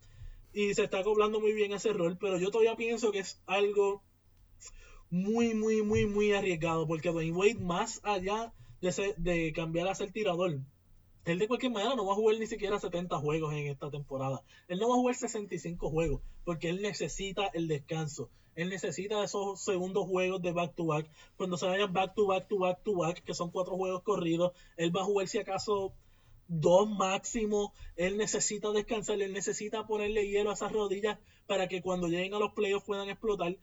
Y se está acoplando muy bien ese rol. Pero yo todavía pienso que es algo muy, muy, muy, muy arriesgado. Porque Dwayne Wade, más allá de, ser- de cambiar a ser tirador, él de cualquier manera no va a jugar ni siquiera 70 juegos en esta temporada. Él no va a jugar 65 juegos. Porque él necesita el descanso. Él necesita esos segundos juegos de back to back. Cuando se vayan back to back to back to back, que son cuatro juegos corridos, él va a jugar si acaso dos máximo. Él necesita descansar, él necesita ponerle hielo a esas rodillas para que cuando lleguen a los playoffs puedan explotar.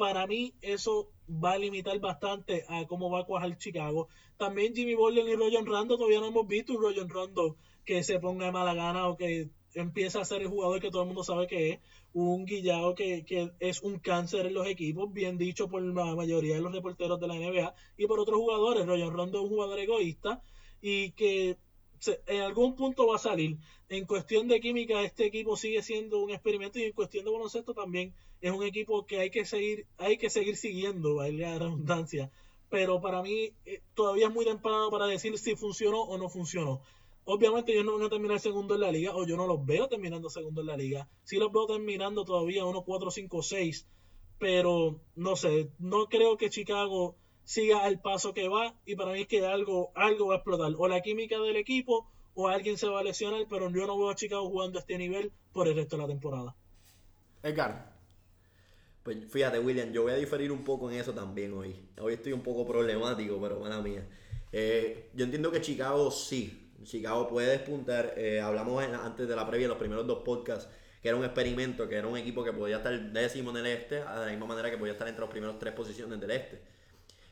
Para mí eso va a limitar bastante a cómo va a cuajar Chicago. También Jimmy Butler y Roger Rondo todavía no hemos visto un Roger Rondo que se ponga de mala gana o que empiece a ser el jugador que todo el mundo sabe que es. Un guillado que, que es un cáncer en los equipos, bien dicho por la mayoría de los reporteros de la NBA y por otros jugadores. Roger Rondo es un jugador egoísta y que en algún punto va a salir. En cuestión de química, este equipo sigue siendo un experimento y en cuestión de baloncesto también es un equipo que hay que seguir, hay que seguir siguiendo, valga la redundancia. Pero para mí eh, todavía es muy temprano para decir si funcionó o no funcionó. Obviamente ellos no van a terminar segundo en la liga, o yo no los veo terminando segundo en la liga. Sí los veo terminando todavía 1, 4, 5, 6, pero no sé, no creo que Chicago siga al paso que va y para mí es que algo, algo va a explotar. O la química del equipo o alguien se va a lesionar, pero yo no veo a Chicago jugando a este nivel por el resto de la temporada. Edgar. Pues fíjate, William, yo voy a diferir un poco en eso también hoy. Hoy estoy un poco problemático, pero mala mía. Eh, yo entiendo que Chicago sí. Chicago puede despuntar. Eh, hablamos antes de la previa, en los primeros dos podcasts, que era un experimento, que era un equipo que podía estar décimo en el este, de la misma manera que podía estar entre los primeros tres posiciones del este.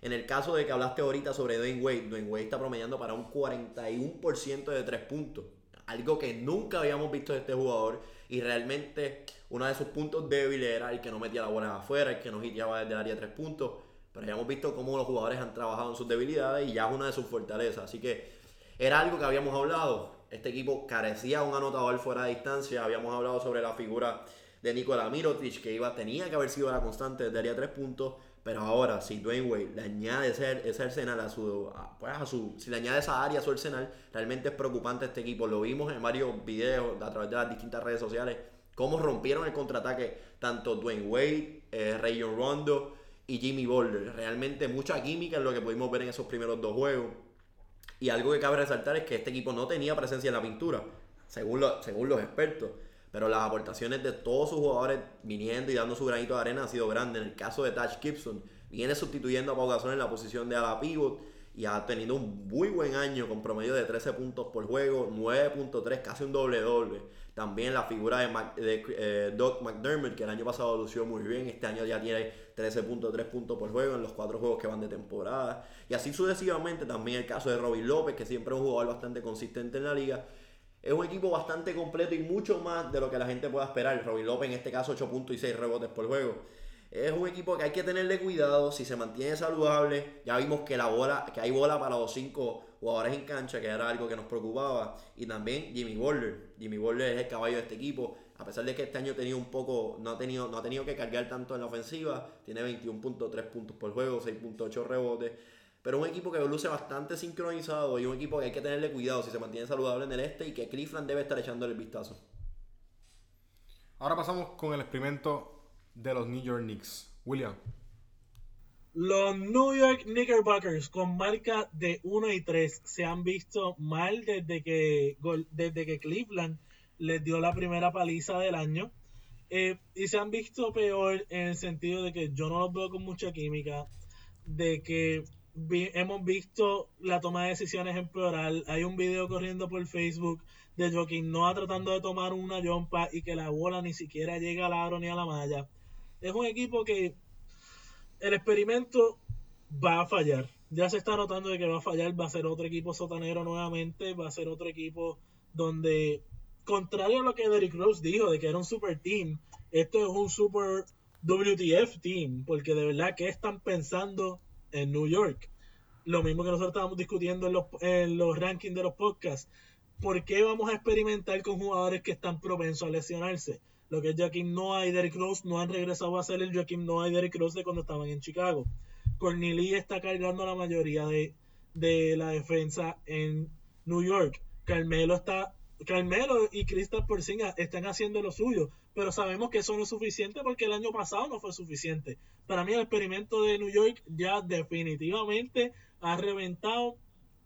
En el caso de que hablaste ahorita sobre Dwayne Wade, Dwayne Wade está promediando para un 41% de tres puntos. Algo que nunca habíamos visto de este jugador. Y realmente uno de sus puntos débiles era el que no metía la bola afuera, el que no hiteaba desde el área de tres puntos. Pero ya hemos visto cómo los jugadores han trabajado en sus debilidades y ya es una de sus fortalezas. Así que Era algo que habíamos hablado. Este equipo carecía de un anotador fuera de distancia. Habíamos hablado sobre la figura de Nikola Mirotic, que iba, tenía que haber sido la constante desde área tres puntos. Pero ahora, si Dwayne Wade le añade ese, ese arsenal a su, pues a su. Si le añade esa área a su arsenal, realmente es preocupante este equipo. Lo vimos en varios videos a través de las distintas redes sociales. Cómo rompieron el contraataque tanto Dwayne Wade, eh, Rayon Rondo y Jimmy Boulder. Realmente mucha química en lo que pudimos ver en esos primeros dos juegos. Y algo que cabe resaltar es que este equipo no tenía presencia en la pintura, según, según los expertos. Pero las aportaciones de todos sus jugadores viniendo y dando su granito de arena han sido grandes. En el caso de Taj Gibson, viene sustituyendo a Pau Gasol en la posición de ala pivot y ha tenido un muy buen año con promedio de 13 puntos por juego, 9.3, casi un doble doble. También la figura de, Mac, de eh, Doc McDermott, que el año pasado lució muy bien, este año ya tiene 13.3 puntos por juego en los cuatro juegos que van de temporada. Y así sucesivamente, también el caso de Robin López, que siempre es un jugador bastante consistente en la liga. Es un equipo bastante completo y mucho más de lo que la gente pueda esperar. Robin López en este caso 8 puntos y 6 rebotes por juego. Es un equipo que hay que tenerle cuidado si se mantiene saludable. Ya vimos que la bola, que hay bola para los cinco jugadores en cancha, que era algo que nos preocupaba. Y también Jimmy Butler. Jimmy Butler es el caballo de este equipo. A pesar de que este año tenido un poco, no ha tenido, no ha tenido que cargar tanto en la ofensiva. Tiene 21.3 puntos por juego, 6.8 rebotes. Pero un equipo que luce bastante sincronizado y un equipo que hay que tenerle cuidado si se mantiene saludable en el este y que Cleveland debe estar echándole el vistazo. Ahora pasamos con el experimento de los New York Knicks. William. Los New York Knickerbockers con marca de 1 y 3 se han visto mal desde que, desde que Cleveland les dio la primera paliza del año. Eh, y se han visto peor en el sentido de que yo no los veo con mucha química, de que hemos visto la toma de decisiones en plural. Hay un video corriendo por Facebook de Joaquín Noah tratando de tomar una jumpa y que la bola ni siquiera llega al aro ni a la malla. Es un equipo que el experimento va a fallar. Ya se está notando de que va a fallar, va a ser otro equipo sotanero nuevamente, va a ser otro equipo donde, contrario a lo que Derrick Rose dijo, de que era un super team, esto es un super WTF team, porque de verdad, ¿qué están pensando en New York? Lo mismo que nosotros estábamos discutiendo en los, en los rankings de los podcasts. ¿Por qué vamos a experimentar con jugadores que están propensos a lesionarse? Lo que es Joaquim Noah y Derrick Rose no han regresado a ser el Joaquim Noah y Derrick Rose de cuando estaban en Chicago. Corneli está cargando la mayoría de, de la defensa en New York. Carmelo está Carmelo y Kristaps Porzingis están haciendo lo suyo, pero sabemos que eso no es suficiente porque el año pasado no fue suficiente. Para mí el experimento de New York ya definitivamente ha reventado.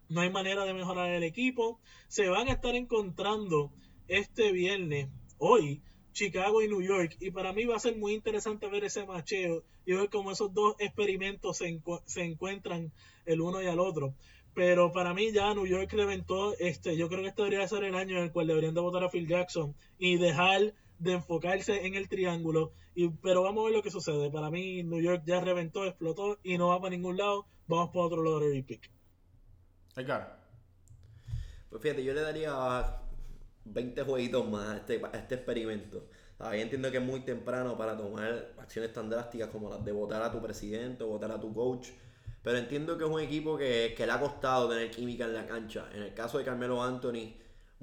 No hay manera de mejorar el equipo. Se van a estar encontrando este viernes, hoy, Chicago y New York. Y para mí va a ser muy interesante ver ese macheo y ver cómo esos dos experimentos se, se encuentran el uno y al otro. Pero para mí ya New York reventó, este, yo creo que este debería ser el año en el cual deberían de votar a Phil Jackson y dejar de enfocarse en el triángulo. Y, pero vamos a ver lo que sucede. Para mí New York ya reventó, explotó y no va para ningún lado. Vamos por otro lottery pick. Pues fíjate, yo le daría 20 jueguitos más a este, a este experimento. Ahí entiendo que es muy temprano para tomar acciones tan drásticas como las de votar a tu presidente o votar a tu coach. Pero entiendo que es un equipo que, que le ha costado tener química en la cancha. En el caso de Carmelo Anthony,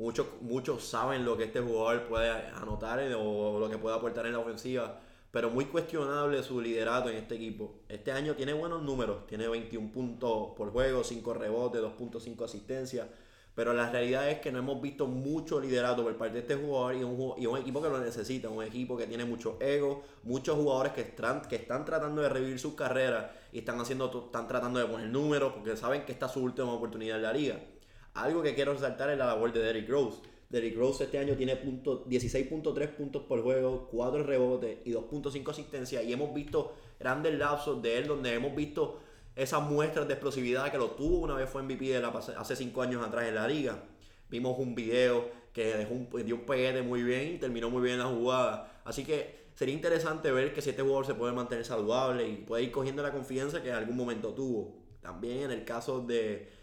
muchos, muchos saben lo que este jugador puede anotar o lo que puede aportar en la ofensiva. Pero muy cuestionable su liderato en este equipo. Este año tiene buenos números. Tiene 21 puntos por juego, 5 rebotes, 2.5 asistencias pero la realidad es que no hemos visto mucho liderato por parte de este jugador y un, y un equipo que lo necesita, un equipo que tiene mucho ego, muchos jugadores que están, que están tratando de revivir sus carreras y están, haciendo, están tratando de poner números porque saben que esta es su última oportunidad en la liga. Algo que quiero resaltar es la labor de Derrick Rose. Derrick Rose este año tiene 16.3 puntos por juego, 4 rebotes y 2.5 asistencias y hemos visto grandes lapsos de él donde hemos visto esas muestras de explosividad que lo tuvo una vez fue MVP de la, hace 5 años atrás en la liga. Vimos un video que dejó un, dio un peguete muy bien y terminó muy bien la jugada. Así que sería interesante ver que si este jugador se puede mantener saludable y puede ir cogiendo la confianza que en algún momento tuvo. También en el caso de,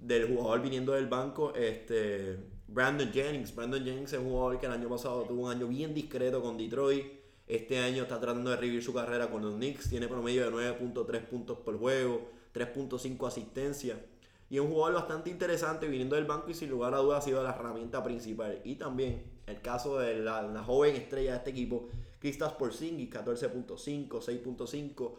del jugador viniendo del banco, este, Brandon Jennings. Brandon Jennings es un jugador que el año pasado tuvo un año bien discreto con Detroit este año está tratando de revivir su carrera con los Knicks. Tiene promedio de 9.3 puntos por juego, 3.5 asistencia. Y es un jugador bastante interesante viniendo del banco y sin lugar a dudas ha sido la herramienta principal. Y también el caso de la, la joven estrella de este equipo, Kristaps Porzingis, 14.5, 6.5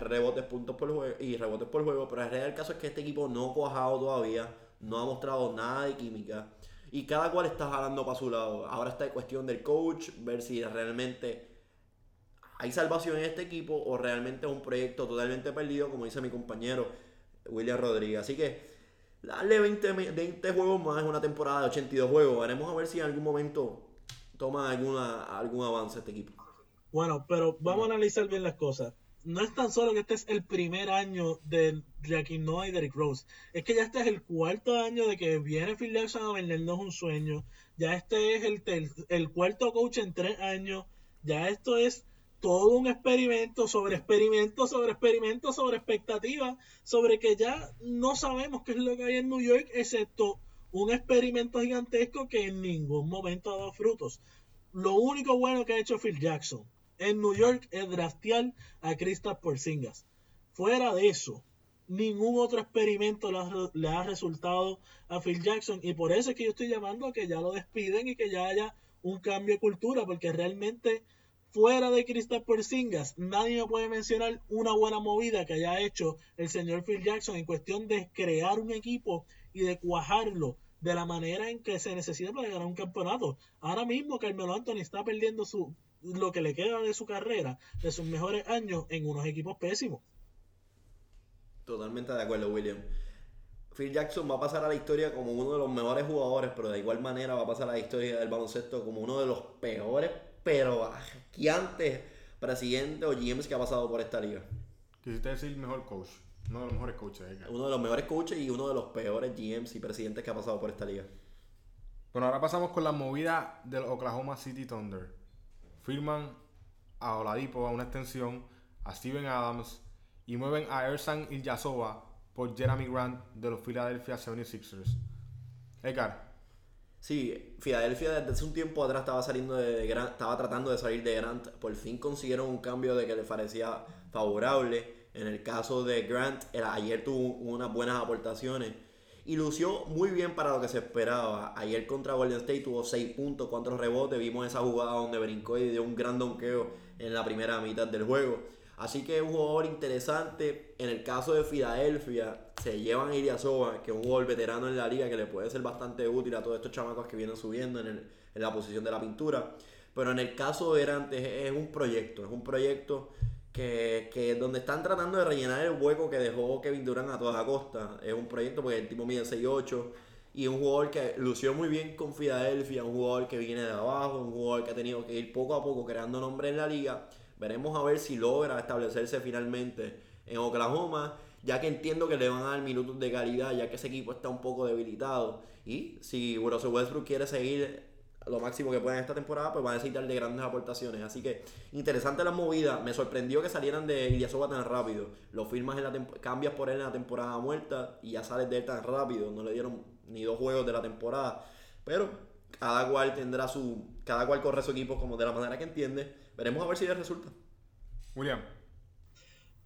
rebotes puntos por juego y rebotes por juego, pero el real caso es que este equipo no ha cuajado todavía, no ha mostrado nada de química y cada cual está jalando para su lado. Ahora está en cuestión del coach, ver si realmente hay salvación en este equipo o realmente es un proyecto totalmente perdido, como dice mi compañero William Rodríguez. Así que darle 20, 20 juegos más en una temporada de 82 juegos. Veremos a ver si en algún momento toma alguna, algún avance este equipo. Bueno, pero vamos a analizar bien las cosas. No es tan solo que este es el primer año de Jackie Noah y Derrick Rose. Es que ya este es el cuarto año de que viene Phil Jackson a vendernos un sueño. Ya este es el, el cuarto coach en tres años. Ya esto es todo un experimento sobre experimento sobre experimento sobre expectativa sobre que ya no sabemos qué es lo que hay en New York excepto un experimento gigantesco que en ningún momento ha dado frutos. Lo único bueno que ha hecho Phil Jackson en New York es draftear a Kristaps Porzingis. Fuera de eso, ningún otro experimento le ha, resultado a Phil Jackson y por eso es que yo estoy llamando a que ya lo despiden y que ya haya un cambio de cultura porque realmente fuera de Kristaps Porzingis nadie me puede mencionar una buena movida que haya hecho el señor Phil Jackson en cuestión de crear un equipo y de cuajarlo de la manera en que se necesita para ganar un campeonato. Ahora mismo Carmelo Anthony está perdiendo su lo que le queda de su carrera, de sus mejores años en unos equipos pésimos. Totalmente de acuerdo, William. Phil Jackson va a pasar a la historia como uno de los mejores jugadores, pero de igual manera va a pasar a la historia del baloncesto como uno de los peores, pero antes presidentes o GMs que ha pasado por esta liga. Quisiste decir mejor coach, uno de los mejores coaches. ¿eh? Uno de los mejores coaches y uno de los peores GMs y presidentes que ha pasado por esta liga. Bueno, ahora pasamos con la movida del Oklahoma City Thunder. Firman a Oladipo a una extensión, a Steven Adams y mueven a Ersan Ilyasova por Jeremy Grant de los Philadelphia 76ers. Edgar. Sí, Philadelphia desde hace un tiempo atrás estaba saliendo de Grant, estaba tratando de salir de Grant. Por fin consiguieron un cambio de que le parecía favorable. En el caso de Grant, era, ayer tuvo unas buenas aportaciones y lució muy bien para lo que se esperaba. Ayer contra Golden State tuvo 6 puntos, 4 rebotes. Vimos esa jugada donde brincó y dio un gran donqueo en la primera mitad del juego. Así que es un jugador interesante. En el caso de Filadelfia, se llevan a que es un jugador veterano en la liga que le puede ser bastante útil a todos estos chamacos que vienen subiendo en, el, la posición de la pintura. Pero en el caso de Erantes es un proyecto, es un proyecto que, que donde están tratando de rellenar el hueco que dejó Kevin Durant a toda costa. Es un proyecto porque el tipo mide 6'8 y un jugador que lució muy bien con Filadelfia, un jugador que viene de abajo, un jugador que ha tenido que ir poco a poco creando nombre en la liga. Veremos a ver si logra establecerse finalmente en Oklahoma, ya que entiendo que le van a dar minutos de calidad, ya que ese equipo está un poco debilitado. Y si Russell Westbrook quiere seguir lo máximo que pueden esta temporada, pues va a necesitar de grandes aportaciones. Así que interesante la movida. Me sorprendió que salieran de Ilyasova tan rápido. Lo firmas en la cambias por él en la temporada muerta y ya sales de él tan rápido. No le dieron ni dos juegos de la temporada. Pero cada cual tendrá su. Cada cual corre su equipo como de la manera que entiende. Veremos a ver si le resulta. William.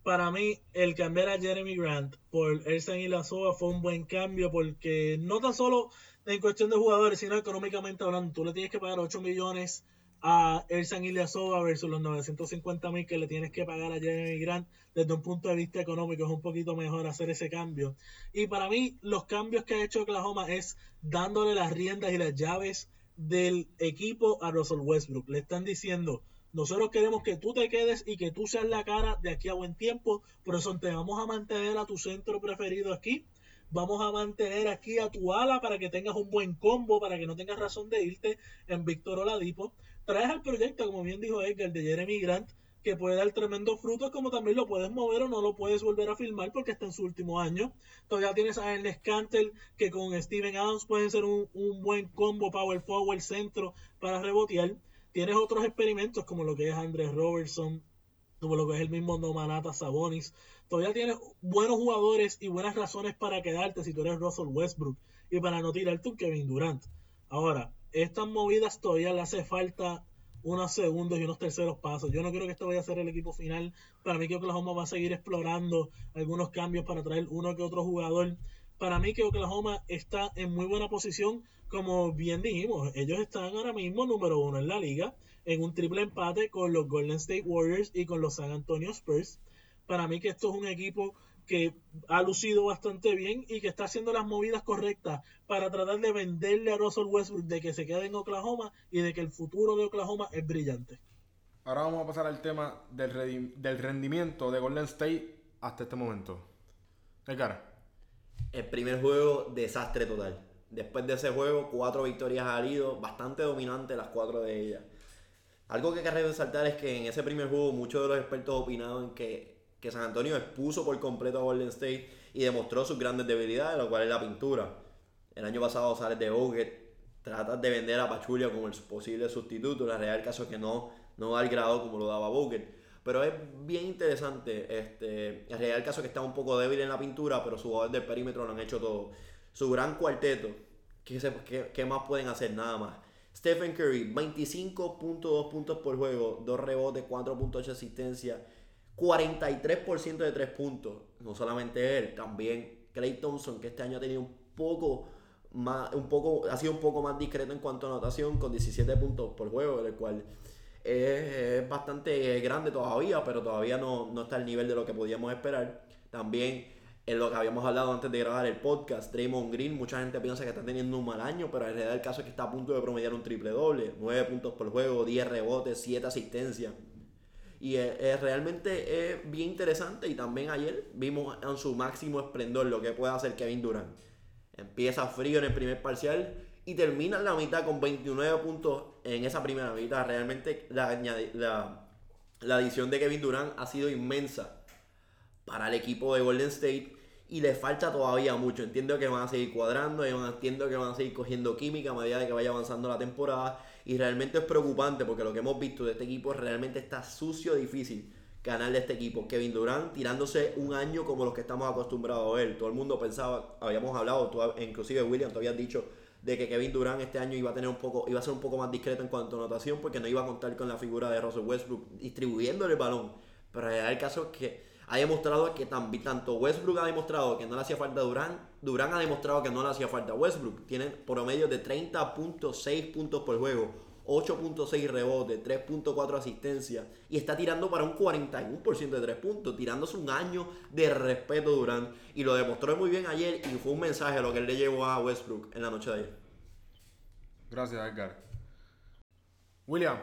Para mí, el cambiar a Jeremy Grant por Ersan Ilyasova fue un buen cambio porque no tan solo en cuestión de jugadores, sino económicamente hablando, tú le tienes que pagar 8 millones a Ersan Ilyasova versus los 950 mil que le tienes que pagar a Jeremy Grant. Desde un punto de vista económico es un poquito mejor hacer ese cambio. Y para mí los cambios que ha hecho Oklahoma es dándole las riendas y las llaves del equipo a Russell Westbrook. Le están diciendo nosotros queremos que tú te quedes y que tú seas la cara de aquí a buen tiempo por eso te vamos a mantener a tu centro preferido aquí vamos a mantener aquí a tu ala para que tengas un buen combo, para que no tengas razón de irte en Víctor Oladipo. Traes al proyecto, como bien dijo Edgar, de Jeremy Grant, que puede dar tremendos frutos, como también lo puedes mover o no lo puedes volver a filmar porque está en su último año. Todavía tienes a Ernest Cantel, que con Steven Adams pueden ser un, un buen combo power forward centro para rebotear. Tienes otros experimentos como lo que es Andrés Robertson, como lo que es el mismo Nomanata Sabonis. Todavía tienes buenos jugadores y buenas razones para quedarte si tú eres Russell Westbrook y para no tirarte un Kevin Durant. Ahora, estas movidas todavía le hace falta unos segundos y unos terceros pasos. Yo no creo que esto vaya a ser el equipo final. Para mí que Oklahoma va a seguir explorando algunos cambios para traer uno que otro jugador. Para mí que Oklahoma está en muy buena posición, como bien dijimos, ellos están ahora mismo número uno en la liga, en un triple empate con los Golden State Warriors y con los San Antonio Spurs. Para mí que esto es un equipo que ha lucido bastante bien y que está haciendo las movidas correctas para tratar de venderle a Russell Westbrook de que se quede en Oklahoma y de que el futuro de Oklahoma es brillante. Ahora vamos a pasar al tema del, rendimiento de Golden State hasta este momento. Edgar. El primer juego, desastre total. Después de ese juego, cuatro victorias al hilo, bastante dominante las cuatro de ellas. Algo que querré resaltar es que en ese primer juego muchos de los expertos opinaban que, que San Antonio expuso por completo a Golden State y demostró sus grandes debilidades, lo cual es la pintura. El año pasado sales de Bogut, tratas de vender a Pachulia como el posible sustituto, la real caso es que no, no da el grado como lo daba Bogut. Pero es bien interesante, este, el real caso es que está un poco débil en la pintura, pero sus jugadores del perímetro lo han hecho todo. Su gran cuarteto, ¿qué, se- qué- qué más pueden hacer? Nada más. Stephen Curry, 25.2 puntos por juego, 2 rebotes, 4.8 asistencia, 43% de 3 puntos. No solamente él, también Clay Thompson, que este año ha tenido un poco más, un poco, ha sido un poco más discreto en cuanto a anotación, con 17 puntos por juego, el cual es, es bastante grande todavía, pero todavía no, no está al nivel de lo que podíamos esperar. También en lo que habíamos hablado antes de grabar el podcast, Draymond Green, mucha gente piensa que está teniendo un mal año, pero en realidad el caso es que está a punto de promediar un triple doble, 9 puntos por juego, 10 rebotes, 7 asistencias. Y eh, realmente es bien interesante y también ayer vimos en su máximo esplendor lo que puede hacer Kevin Durant. Empieza frío en el primer parcial y termina la mitad con 29 puntos en esa primera mitad. Realmente la, la, la adición de Kevin Durant ha sido inmensa para el equipo de Golden State y le falta todavía mucho. Entiendo que van a seguir cuadrando, entiendo que van a seguir cogiendo química a medida que vaya avanzando la temporada y realmente es preocupante porque lo que hemos visto de este equipo realmente está sucio, difícil ganar de este equipo. Kevin Durant tirándose un año como los que estamos acostumbrados a ver. Todo el mundo pensaba, habíamos hablado, tú, inclusive William, tú habías dicho de que Kevin Durant este año iba a tener un poco, iba a ser un poco más discreto en cuanto a anotación porque no iba a contar con la figura de Russell Westbrook distribuyéndole el balón. Pero el caso es que ha demostrado que también, tanto Westbrook ha demostrado que no le hacía falta a Durant, Durant ha demostrado que no le hacía falta a Westbrook. Tienen promedio de 30.6 puntos por juego, 8.6 rebotes, 3.4 asistencia y está tirando para un 41% de 3 puntos, tirándose un año de respeto Durant y lo demostró muy bien ayer y fue un mensaje lo que él le llevó a Westbrook en la noche de ayer. Gracias, Edgar. William.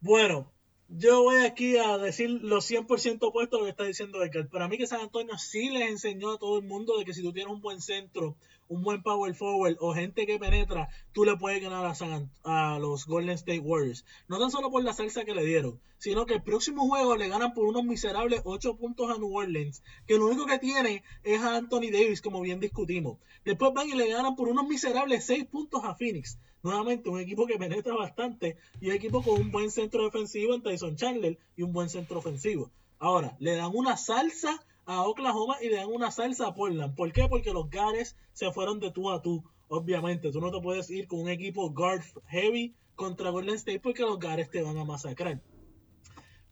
Bueno, yo voy aquí a decir lo 100% opuesto a lo que está diciendo Edgar. Para mí que San Antonio sí les enseñó a todo el mundo de que si tú tienes un buen centro, un buen power forward o gente que penetra, tú le puedes ganar a, San a los Golden State Warriors. No tan solo por la salsa que le dieron, sino que el próximo juego le ganan por unos miserables 8 puntos a New Orleans, que lo único que tiene es a Anthony Davis, como bien discutimos. Después van y le ganan por unos miserables 6 puntos a Phoenix. Nuevamente, un equipo que penetra bastante y un equipo con un buen centro defensivo en Tyson Chandler y un buen centro ofensivo. Ahora, le dan una salsa a Oklahoma y le dan una salsa a Portland. ¿Por qué? Porque los Gares se fueron de tú a tú. Obviamente, tú no te puedes ir con un equipo guard heavy contra Golden State porque los Gares te van a masacrar.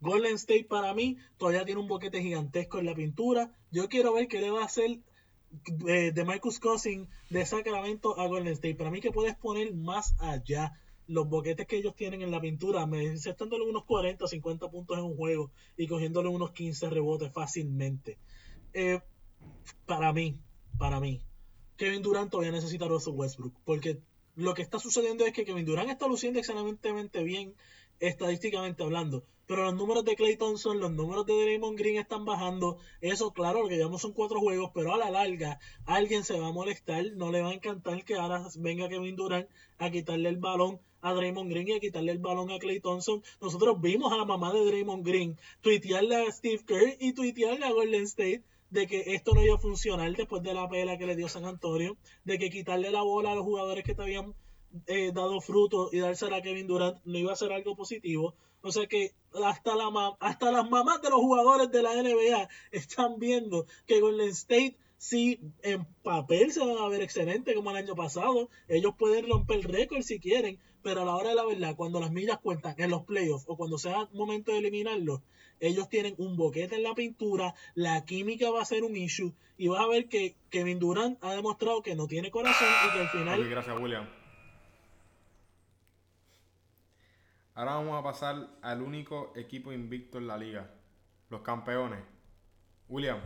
Golden State para mí todavía tiene un boquete gigantesco en la pintura. Yo quiero ver qué le va a hacer eh, de Marcus Cousins de Sacramento a Golden State. Para mí que puedes poner más allá los boquetes que ellos tienen en la pintura, dándole unos 40, 50 puntos en un juego y cogiéndole unos 15 rebotes fácilmente. Eh, para mí, para mí, Kevin Durant todavía necesita a Russell Westbrook, porque lo que está sucediendo es que Kevin Durant está luciendo excelentemente bien estadísticamente hablando, pero los números de Clay Thompson, los números de Draymond Green están bajando. Eso, claro, lo que llamamos son cuatro juegos, pero a la larga alguien se va a molestar, no le va a encantar que ahora venga Kevin Durant a quitarle el balón a Draymond Green y a quitarle el balón a Clay Thompson. Nosotros vimos a la mamá de Draymond Green tuitearle a Steve Kerr y tuitearle a Golden State de que esto no iba a funcionar después de la pela que le dio San Antonio, de que quitarle la bola a los jugadores que te habían eh, dado fruto y dársela a Kevin Durant no iba a ser algo positivo. O sea que hasta, la hasta las mamás de los jugadores de la NBA están viendo que Golden State Sí, en papel se van a ver excelente como el año pasado. Ellos pueden romper el récord si quieren, pero a la hora de la verdad, cuando las millas cuentan en los playoffs o cuando sea momento de eliminarlos, ellos tienen un boquete en la pintura, la química va a ser un issue y vas a ver que Kevin Durant ha demostrado que no tiene corazón y que al final gracias, William. Ahora vamos a pasar al único equipo invicto en la liga. Los campeones. William.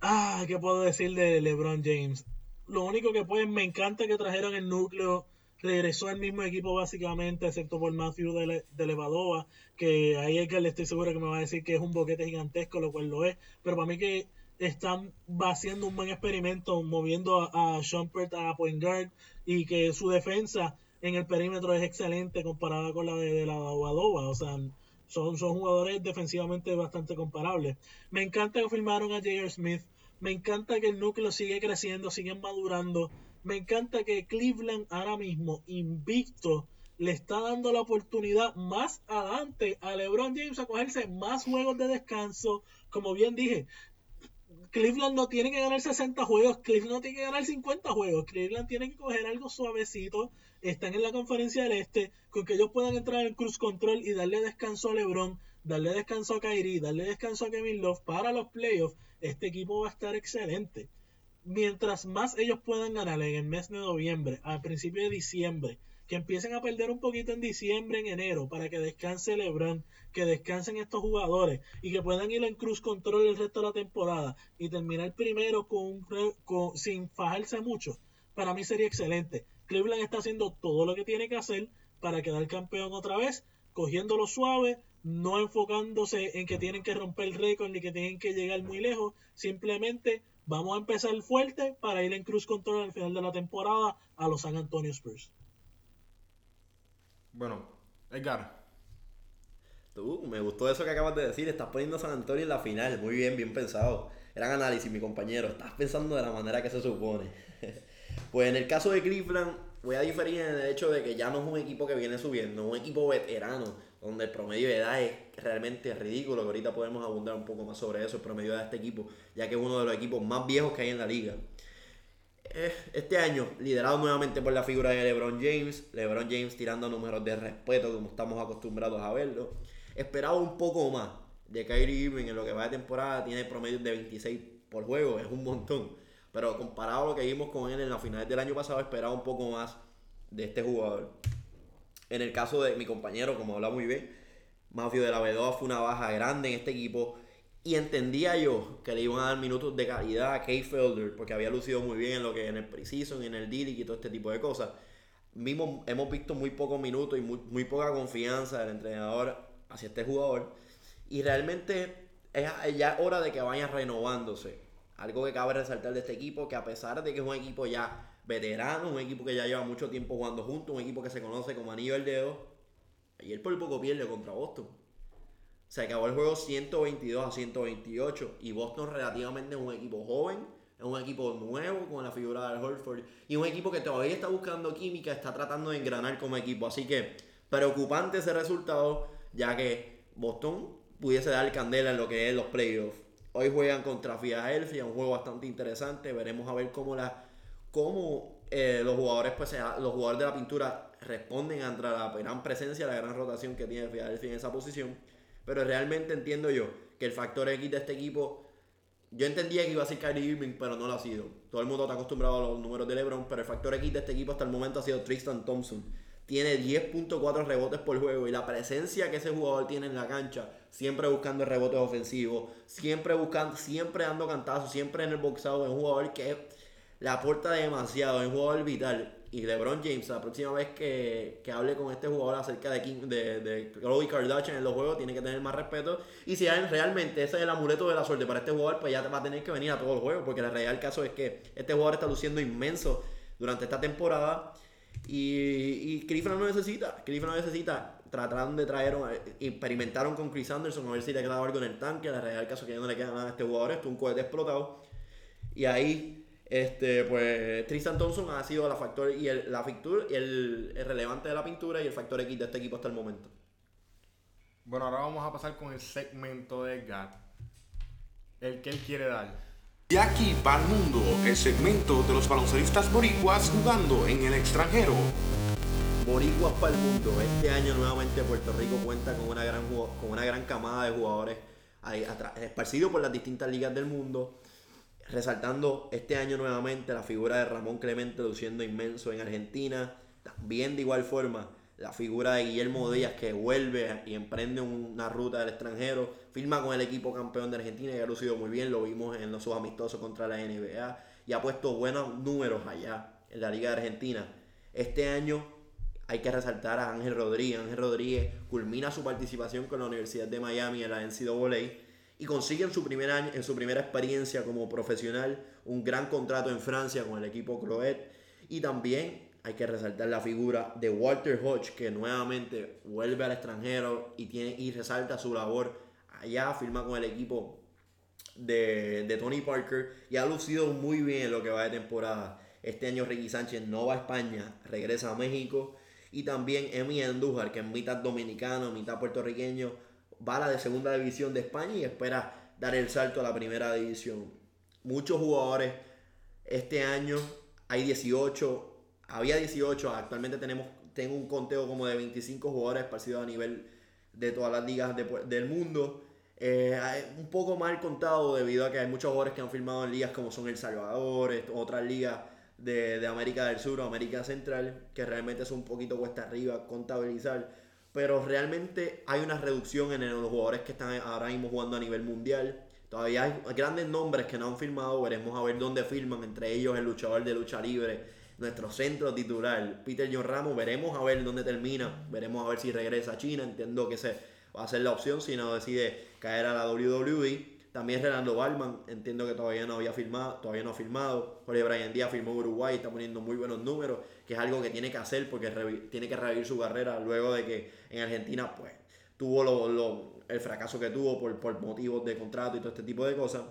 Ah, ¿qué puedo decir de LeBron James? Lo único que pues me encanta que trajeron el núcleo. Regresó al mismo equipo básicamente, excepto por Matthew de, Le- de Levadova, que ahí es que le estoy seguro que me va a decir que es un boquete gigantesco, lo cual lo es. Pero para mí que están haciendo un buen experimento, moviendo a, a Shumpert a point guard y que su defensa en el perímetro es excelente comparada con la de, la Levadova. O sea, son, son jugadores defensivamente bastante comparables. Me encanta que firmaron a J.R. Smith. Me encanta que el núcleo sigue creciendo, sigue madurando. Me encanta que Cleveland ahora mismo, invicto, le está dando la oportunidad más adelante a LeBron James a cogerse más juegos de descanso. Como bien dije, Cleveland no tiene que ganar 60 juegos, Cleveland no tiene que ganar 50 juegos, Cleveland tiene que coger algo suavecito, están en la conferencia del este, con que ellos puedan entrar en cruz control y darle descanso a LeBron, darle descanso a Kyrie, darle descanso a Kevin Love para los playoffs, este equipo va a estar excelente. Mientras más ellos puedan ganar en el mes de noviembre, al principio de diciembre, que empiecen a perder un poquito en diciembre, en enero, para que descanse LeBron, que descansen estos jugadores y que puedan ir en cruz control el resto de la temporada y terminar primero sin fajarse mucho, para mí sería excelente. Cleveland está haciendo todo lo que tiene que hacer para quedar campeón otra vez, cogiéndolo suave, no enfocándose en que tienen que romper el récord ni que tienen que llegar muy lejos, simplemente vamos a empezar fuerte para ir en cruz control al final de la temporada a los San Antonio Spurs. Bueno, Edgar. Tú, me gustó eso que acabas de decir. Estás poniendo a San Antonio en la final. Muy bien, bien pensado. Gran análisis, mi compañero. Estás pensando de la manera que se supone. pues en el caso de Cleveland, voy a diferir en el hecho de que ya no es un equipo que viene subiendo, es un equipo veterano, donde el promedio de edad es realmente ridículo. Que ahorita podemos abundar un poco más sobre eso, el promedio de edad de este equipo, ya que es uno de los equipos más viejos que hay en la liga. Eh, Este año, liderado nuevamente por la figura de LeBron James, LeBron James tirando números de respeto como estamos acostumbrados a verlo. Esperaba un poco más de Kyrie Irving en lo que va de temporada, tiene promedio de 26 por juego, es un montón. Pero comparado a lo que vimos con él en las finales del año pasado, esperaba un poco más de este jugador. En el caso de mi compañero, como habla muy bien, Mafio de la Vedova fue una baja grande en este equipo. Y entendía yo que le iban a dar minutos de calidad a Kay Felder, porque había lucido muy bien en lo que en el preseason, en el D-League y todo este tipo de cosas. Mismo, hemos visto muy pocos minutos y muy, muy poca confianza del entrenador hacia este jugador. Y realmente es ya hora de que vayan renovándose. Algo que cabe resaltar de este equipo, que a pesar de que es un equipo ya veterano, un equipo que ya lleva mucho tiempo jugando juntos, un equipo que se conoce como anillo del dedo, ayer por poco pierde contra Boston. Se acabó el juego 122 a 128 y Boston relativamente es un equipo joven, es un equipo nuevo con la figura de Horford y un equipo que todavía está buscando química, está tratando de engranar como equipo. Así que preocupante ese resultado, ya que Boston pudiese dar candela en lo que es los playoffs. Hoy juegan contra Philadelphia, un juego bastante interesante. Veremos a ver cómo la cómo eh, los jugadores pues los jugadores de la pintura responden ante la gran presencia, la gran rotación que tiene Philadelphia en esa posición. Pero realmente entiendo yo que el factor X de este equipo yo entendía que iba a ser Kyrie Irving, pero no lo ha sido. Todo el mundo está acostumbrado a los números de LeBron, pero el factor X de este equipo hasta el momento ha sido Tristan Thompson. Tiene 10.4 rebotes por juego y la presencia que ese jugador tiene en la cancha, siempre buscando rebotes ofensivos, siempre buscando, siempre dando cantazos, siempre en el boxeo, es un jugador que le aporta demasiado, es un jugador vital. Y LeBron James, la próxima vez que, que hable con este jugador acerca de, Kim- de, de Khloe Kardashian en los juegos, tiene que tener más respeto. Y si realmente ese es el amuleto de la suerte para este jugador, pues ya va a tener que venir a todos los juegos. Porque el real caso es que este jugador está luciendo inmenso durante esta temporada. Y, y no necesita. Cleveland no necesita. Trataron de traer, experimentaron con Chris Anderson a ver si le quedaba algo en el tanque. El real caso es que ya no le queda nada a este jugador. Esto es un cohete explotado. Y ahí, este, pues, Tristan Thompson ha sido la factor y la factura, y el, el relevante de la pintura y el factor X de este equipo hasta el momento. Bueno, ahora vamos a pasar con el segmento de Edgar. El que él quiere dar. Y aquí va el mundo, el segmento de los baloncelistas boricuas jugando en el extranjero. Boricuas para el mundo. Este año nuevamente Puerto Rico cuenta con una gran, con una gran camada de jugadores esparcidos por las distintas ligas del mundo. Resaltando este año nuevamente la figura de Ramón Clemente luciendo inmenso en Argentina. También de igual forma la figura de Guillermo Díaz que vuelve y emprende una ruta del extranjero. Firma con el equipo campeón de Argentina y ha lucido muy bien. Lo vimos en los sus amistosos contra la NBA. Y ha puesto buenos números allá en la Liga de Argentina. Este año hay que resaltar a Ángel Rodríguez. Ángel Rodríguez culmina su participación con la Universidad de Miami en la NCAA y consigue en su, primer año, en su primera experiencia como profesional un gran contrato en Francia con el equipo Croet. Y también hay que resaltar la figura de Walter Hodge, que nuevamente vuelve al extranjero y, tiene, y resalta su labor allá, firma con el equipo de, de Tony Parker y ha lucido muy bien en lo que va de temporada. Este año Ricky Sánchez no va a España, regresa a México. Y también Emi Andújar, que es mitad dominicano, mitad puertorriqueño, va a la de segunda división de España y espera dar el salto a la primera división. Muchos jugadores este año, hay 18, había 18, actualmente tenemos tengo un conteo como de 25 jugadores esparcidos a nivel de todas las ligas de del mundo. Eh, un poco mal contado debido a que hay muchos jugadores que han firmado en ligas como son El Salvador, otras ligas de, de América del Sur o América Central, que realmente es un poquito cuesta arriba contabilizar. Pero realmente hay una reducción en los jugadores que están ahora mismo jugando a nivel mundial. Todavía hay grandes nombres que no han firmado, veremos a ver dónde firman, entre ellos el luchador de lucha libre, nuestro centro titular, Peter John Ramos, veremos a ver dónde termina, veremos a ver si regresa a China, entiendo que ese va a ser la opción si no decide caer a la WWE. También Renando Balman, entiendo que todavía no había firmado, todavía no ha firmado. Jorge Brian Díaz firmó Uruguay, está poniendo muy buenos números, que es algo que tiene que hacer porque tiene que revivir su carrera luego de que en Argentina pues tuvo lo- lo- el fracaso que tuvo por, por motivos de contrato y todo este tipo de cosas.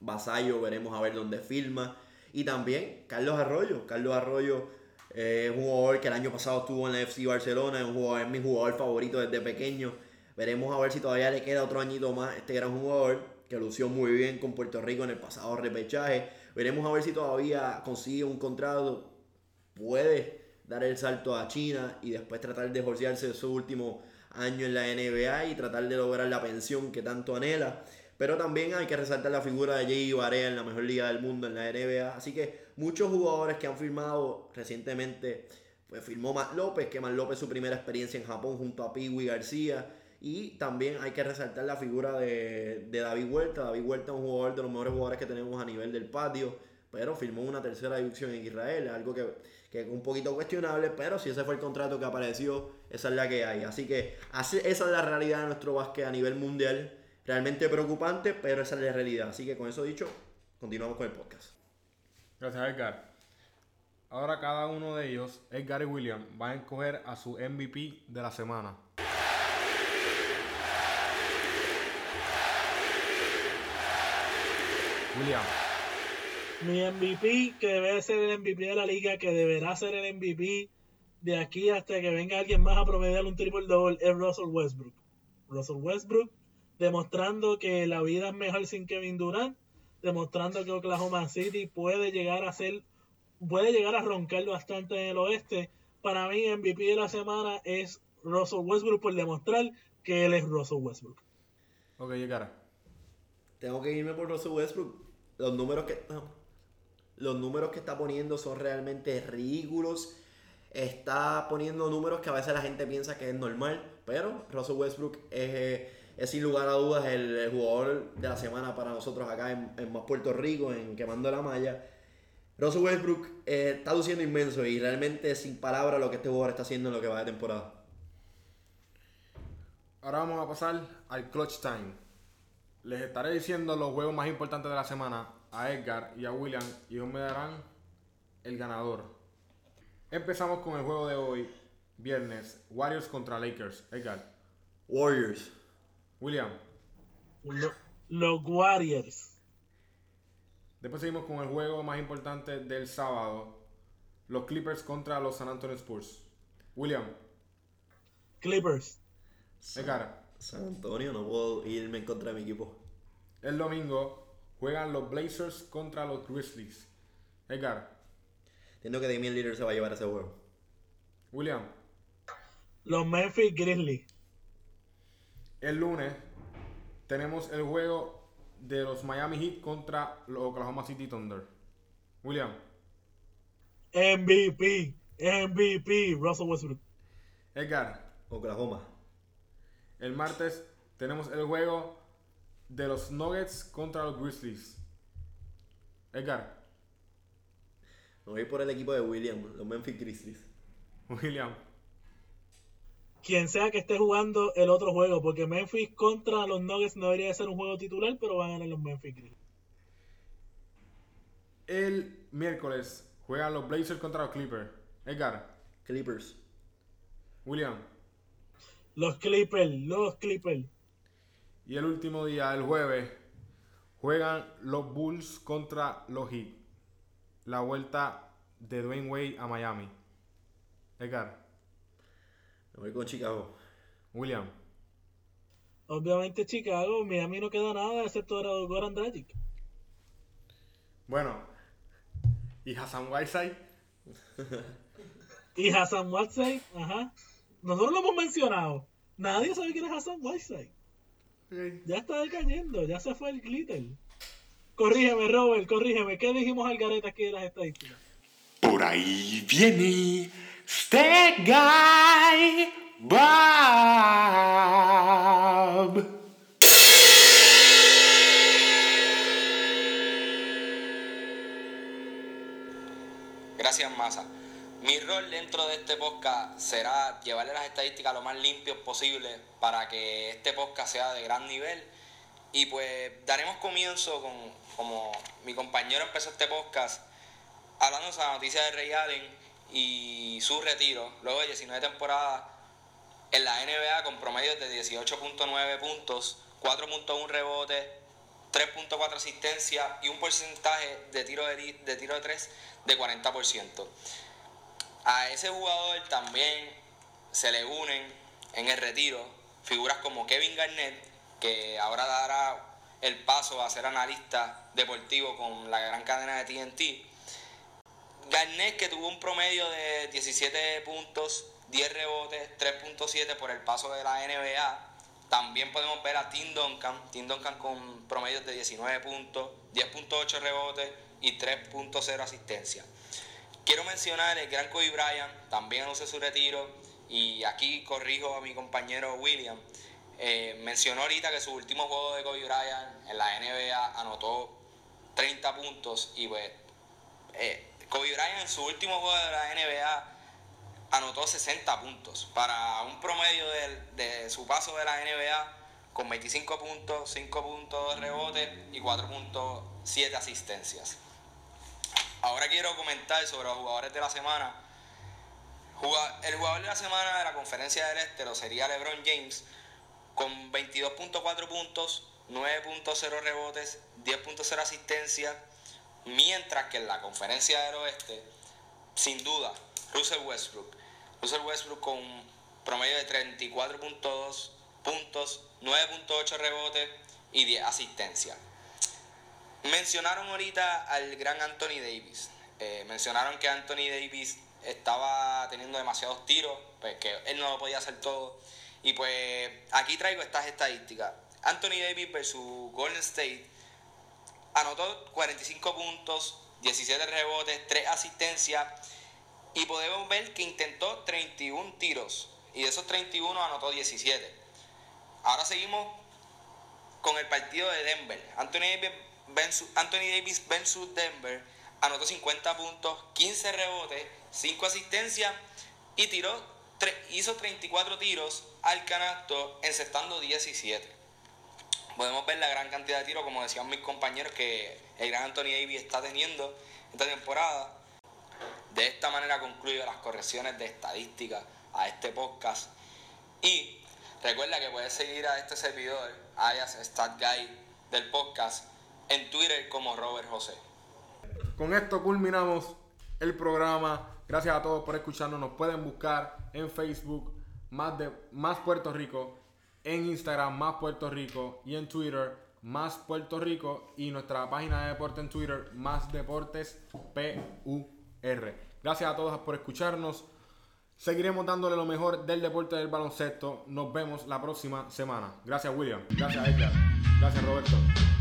Vasallo, veremos a ver dónde firma. Y también Carlos Arroyo. Carlos Arroyo eh, es un jugador que el año pasado estuvo en la FC Barcelona, es, un jugador, es mi jugador favorito desde pequeño. Veremos a ver si todavía le queda otro añito más este gran jugador que lució muy bien con Puerto Rico en el pasado repechaje. Veremos a ver si todavía consigue un contrato, puede dar el salto a China y después tratar de forciarse su último año en la NBA y tratar de lograr la pensión que tanto anhela. Pero también hay que resaltar la figura de Jay Barea en la mejor liga del mundo en la NBA. Así que muchos jugadores que han firmado recientemente, pues firmó Matt López, que Matt López su primera experiencia en Japón junto a Piwi García. Y también hay que resaltar la figura de, David Huerta. David Huerta es un jugador de los mejores jugadores que tenemos a nivel del patio, pero firmó una tercera división en Israel, algo que, que es un poquito cuestionable, pero si ese fue el contrato que apareció, esa es la que hay. Así que esa es la realidad de nuestro básquet a nivel mundial. Realmente preocupante, pero esa es la realidad. Así que con eso dicho, continuamos con el podcast. Gracias, Edgar. Ahora cada uno de ellos, Edgar y William, van a escoger a su MVP de la semana. William, Mi MVP, que debe ser el MVP de la liga, que deberá ser el MVP de aquí hasta que venga alguien más a promediar un triple double, es Russell Westbrook. Russell Westbrook demostrando que la vida es mejor sin Kevin Durant, demostrando que Oklahoma City puede llegar a ser, puede llegar a roncar bastante en el oeste. Para mí, MVP de la semana es Russell Westbrook por demostrar que él es Russell Westbrook. ok, Edgar. Tengo que irme por Russell Westbrook. Los números que los números que está poniendo son realmente ridículos. Está poniendo números que a veces la gente piensa que es normal, pero Russell Westbrook es, eh, es sin lugar a dudas el, el jugador de la semana para nosotros acá en, en más Puerto Rico, en Quemando la Malla. Russell Westbrook eh, está luciendo inmenso y realmente sin palabras lo que este jugador está haciendo en lo que va de temporada. Ahora vamos a pasar al Clutch Time. Les estaré diciendo los juegos más importantes de la semana a Edgar y a William y ellos me darán el ganador. Empezamos con el juego de hoy, viernes, Warriors contra Lakers. Edgar, Warriors. William. Lo- Los Warriors. Después seguimos con el juego más importante del sábado, los Clippers contra los San Antonio Spurs. William, Clippers. Edgar, San Antonio, no puedo irme en contra de mi equipo. el domingo, juegan los Blazers contra los Grizzlies. Edgar, Entiendo que Damian Lillard se va a llevar ese juego. William, Los Memphis Grizzlies. El lunes tenemos el juego de los Miami Heat contra los Oklahoma City Thunder. William, MVP. MVP. Russell Westbrook. Edgar, Oklahoma. el martes tenemos el juego de los Nuggets contra los Grizzlies. Edgar, Me voy por el equipo de William, los Memphis Grizzlies. William, Quien sea que esté jugando el otro juego, porque Memphis contra los Nuggets no debería de ser un juego titular, pero van a ganar los Memphis Grizzlies. el miércoles juegan los Blazers contra los Clippers. Edgar, Clippers. William, Los Clippers, los Clippers. y el último día, el jueves, juegan los Bulls contra los Heat. La vuelta de Dwayne Wade a Miami. Edgar, voy con Chicago. William, Obviamente Chicago, Miami no queda nada excepto Goran Dragic. bueno, y Hassan Whiteside. Y Hassan Whiteside, ajá. Nosotros lo hemos mencionado. Nadie sabe quién es Hassan Whiteside. Ya está decayendo, ya se fue el glitter. Corrígeme, Robert, corrígeme. ¿Qué dijimos al garete aquí de las estadísticas? Por ahí viene este guy Bob. Gracias, Massa. Mi rol dentro de este podcast será llevarle las estadísticas lo más limpios posible para que este podcast sea de gran nivel. Y pues daremos comienzo con, como mi compañero empezó este podcast, hablando de la noticia de Ray Allen y su retiro, luego de 19 temporadas en la NBA con promedios de 18.9 puntos, 4.1 rebotes, 3.4 asistencias y un porcentaje de tiro de, de tiro de 3 de 40%. A ese jugador también se le unen en el retiro figuras como Kevin Garnett, que ahora dará el paso a ser analista deportivo con la gran cadena de TNT. Garnett que tuvo un promedio de 17 puntos, 10 rebotes, 3.7 por el paso de la NBA. También podemos ver a Tim Duncan, Tim Duncan con promedios de 19 puntos, 10.8 rebotes y 3.0 asistencia. Quiero mencionar el gran Kobe Bryant, también anunció su retiro y aquí corrijo a mi compañero William. Eh, mencionó ahorita que su último juego de Kobe Bryant en la NBA anotó 30 puntos y pues eh, Kobe Bryant en su último juego de la NBA anotó 60 puntos para un promedio de, su paso de la NBA con 25 puntos, 5 puntos de rebote y 4.7 asistencias. Ahora quiero comentar sobre los jugadores de la semana. El jugador de la semana de la conferencia del Este lo sería LeBron James con 22.4 puntos, 9.0 rebotes, 10.0 asistencia, mientras que en la conferencia del Oeste, sin duda, Russell Westbrook. Russell Westbrook con un promedio de 34.2 puntos, 9.8 rebotes y 10 asistencias. Mencionaron ahorita al gran Anthony Davis. Eh, mencionaron que Anthony Davis estaba teniendo demasiados tiros, pues que él no lo podía hacer todo. Y pues aquí traigo estas estadísticas. Anthony Davis versus Golden State anotó 45 puntos, 17 rebotes, 3 asistencias y podemos ver que intentó 31 tiros y de esos 31 anotó 17. Ahora seguimos con el partido de Denver. Anthony Davis versus, Denver anotó 50 puntos, 15 rebotes, 5 asistencias y tiró, hizo 34 tiros al canasto, encestando 17. Podemos ver la gran cantidad de tiros, como decían mis compañeros, que el gran Anthony Davis está teniendo esta temporada. De esta manera concluyo las correcciones de estadística a este podcast. Y recuerda que puedes seguir a este servidor, alias StatGuy del podcast, en Twitter como Robert José. Con esto culminamos el programa. Gracias a todos por escucharnos. Nos pueden buscar en Facebook más, de, más Puerto Rico, en Instagram más Puerto Rico y en Twitter más Puerto Rico y nuestra página de deporte en Twitter, más deportes PUR. Gracias a todos por escucharnos. Seguiremos dándole lo mejor del deporte del baloncesto. Nos vemos la próxima semana. Gracias William. Gracias Edgar. Gracias Roberto.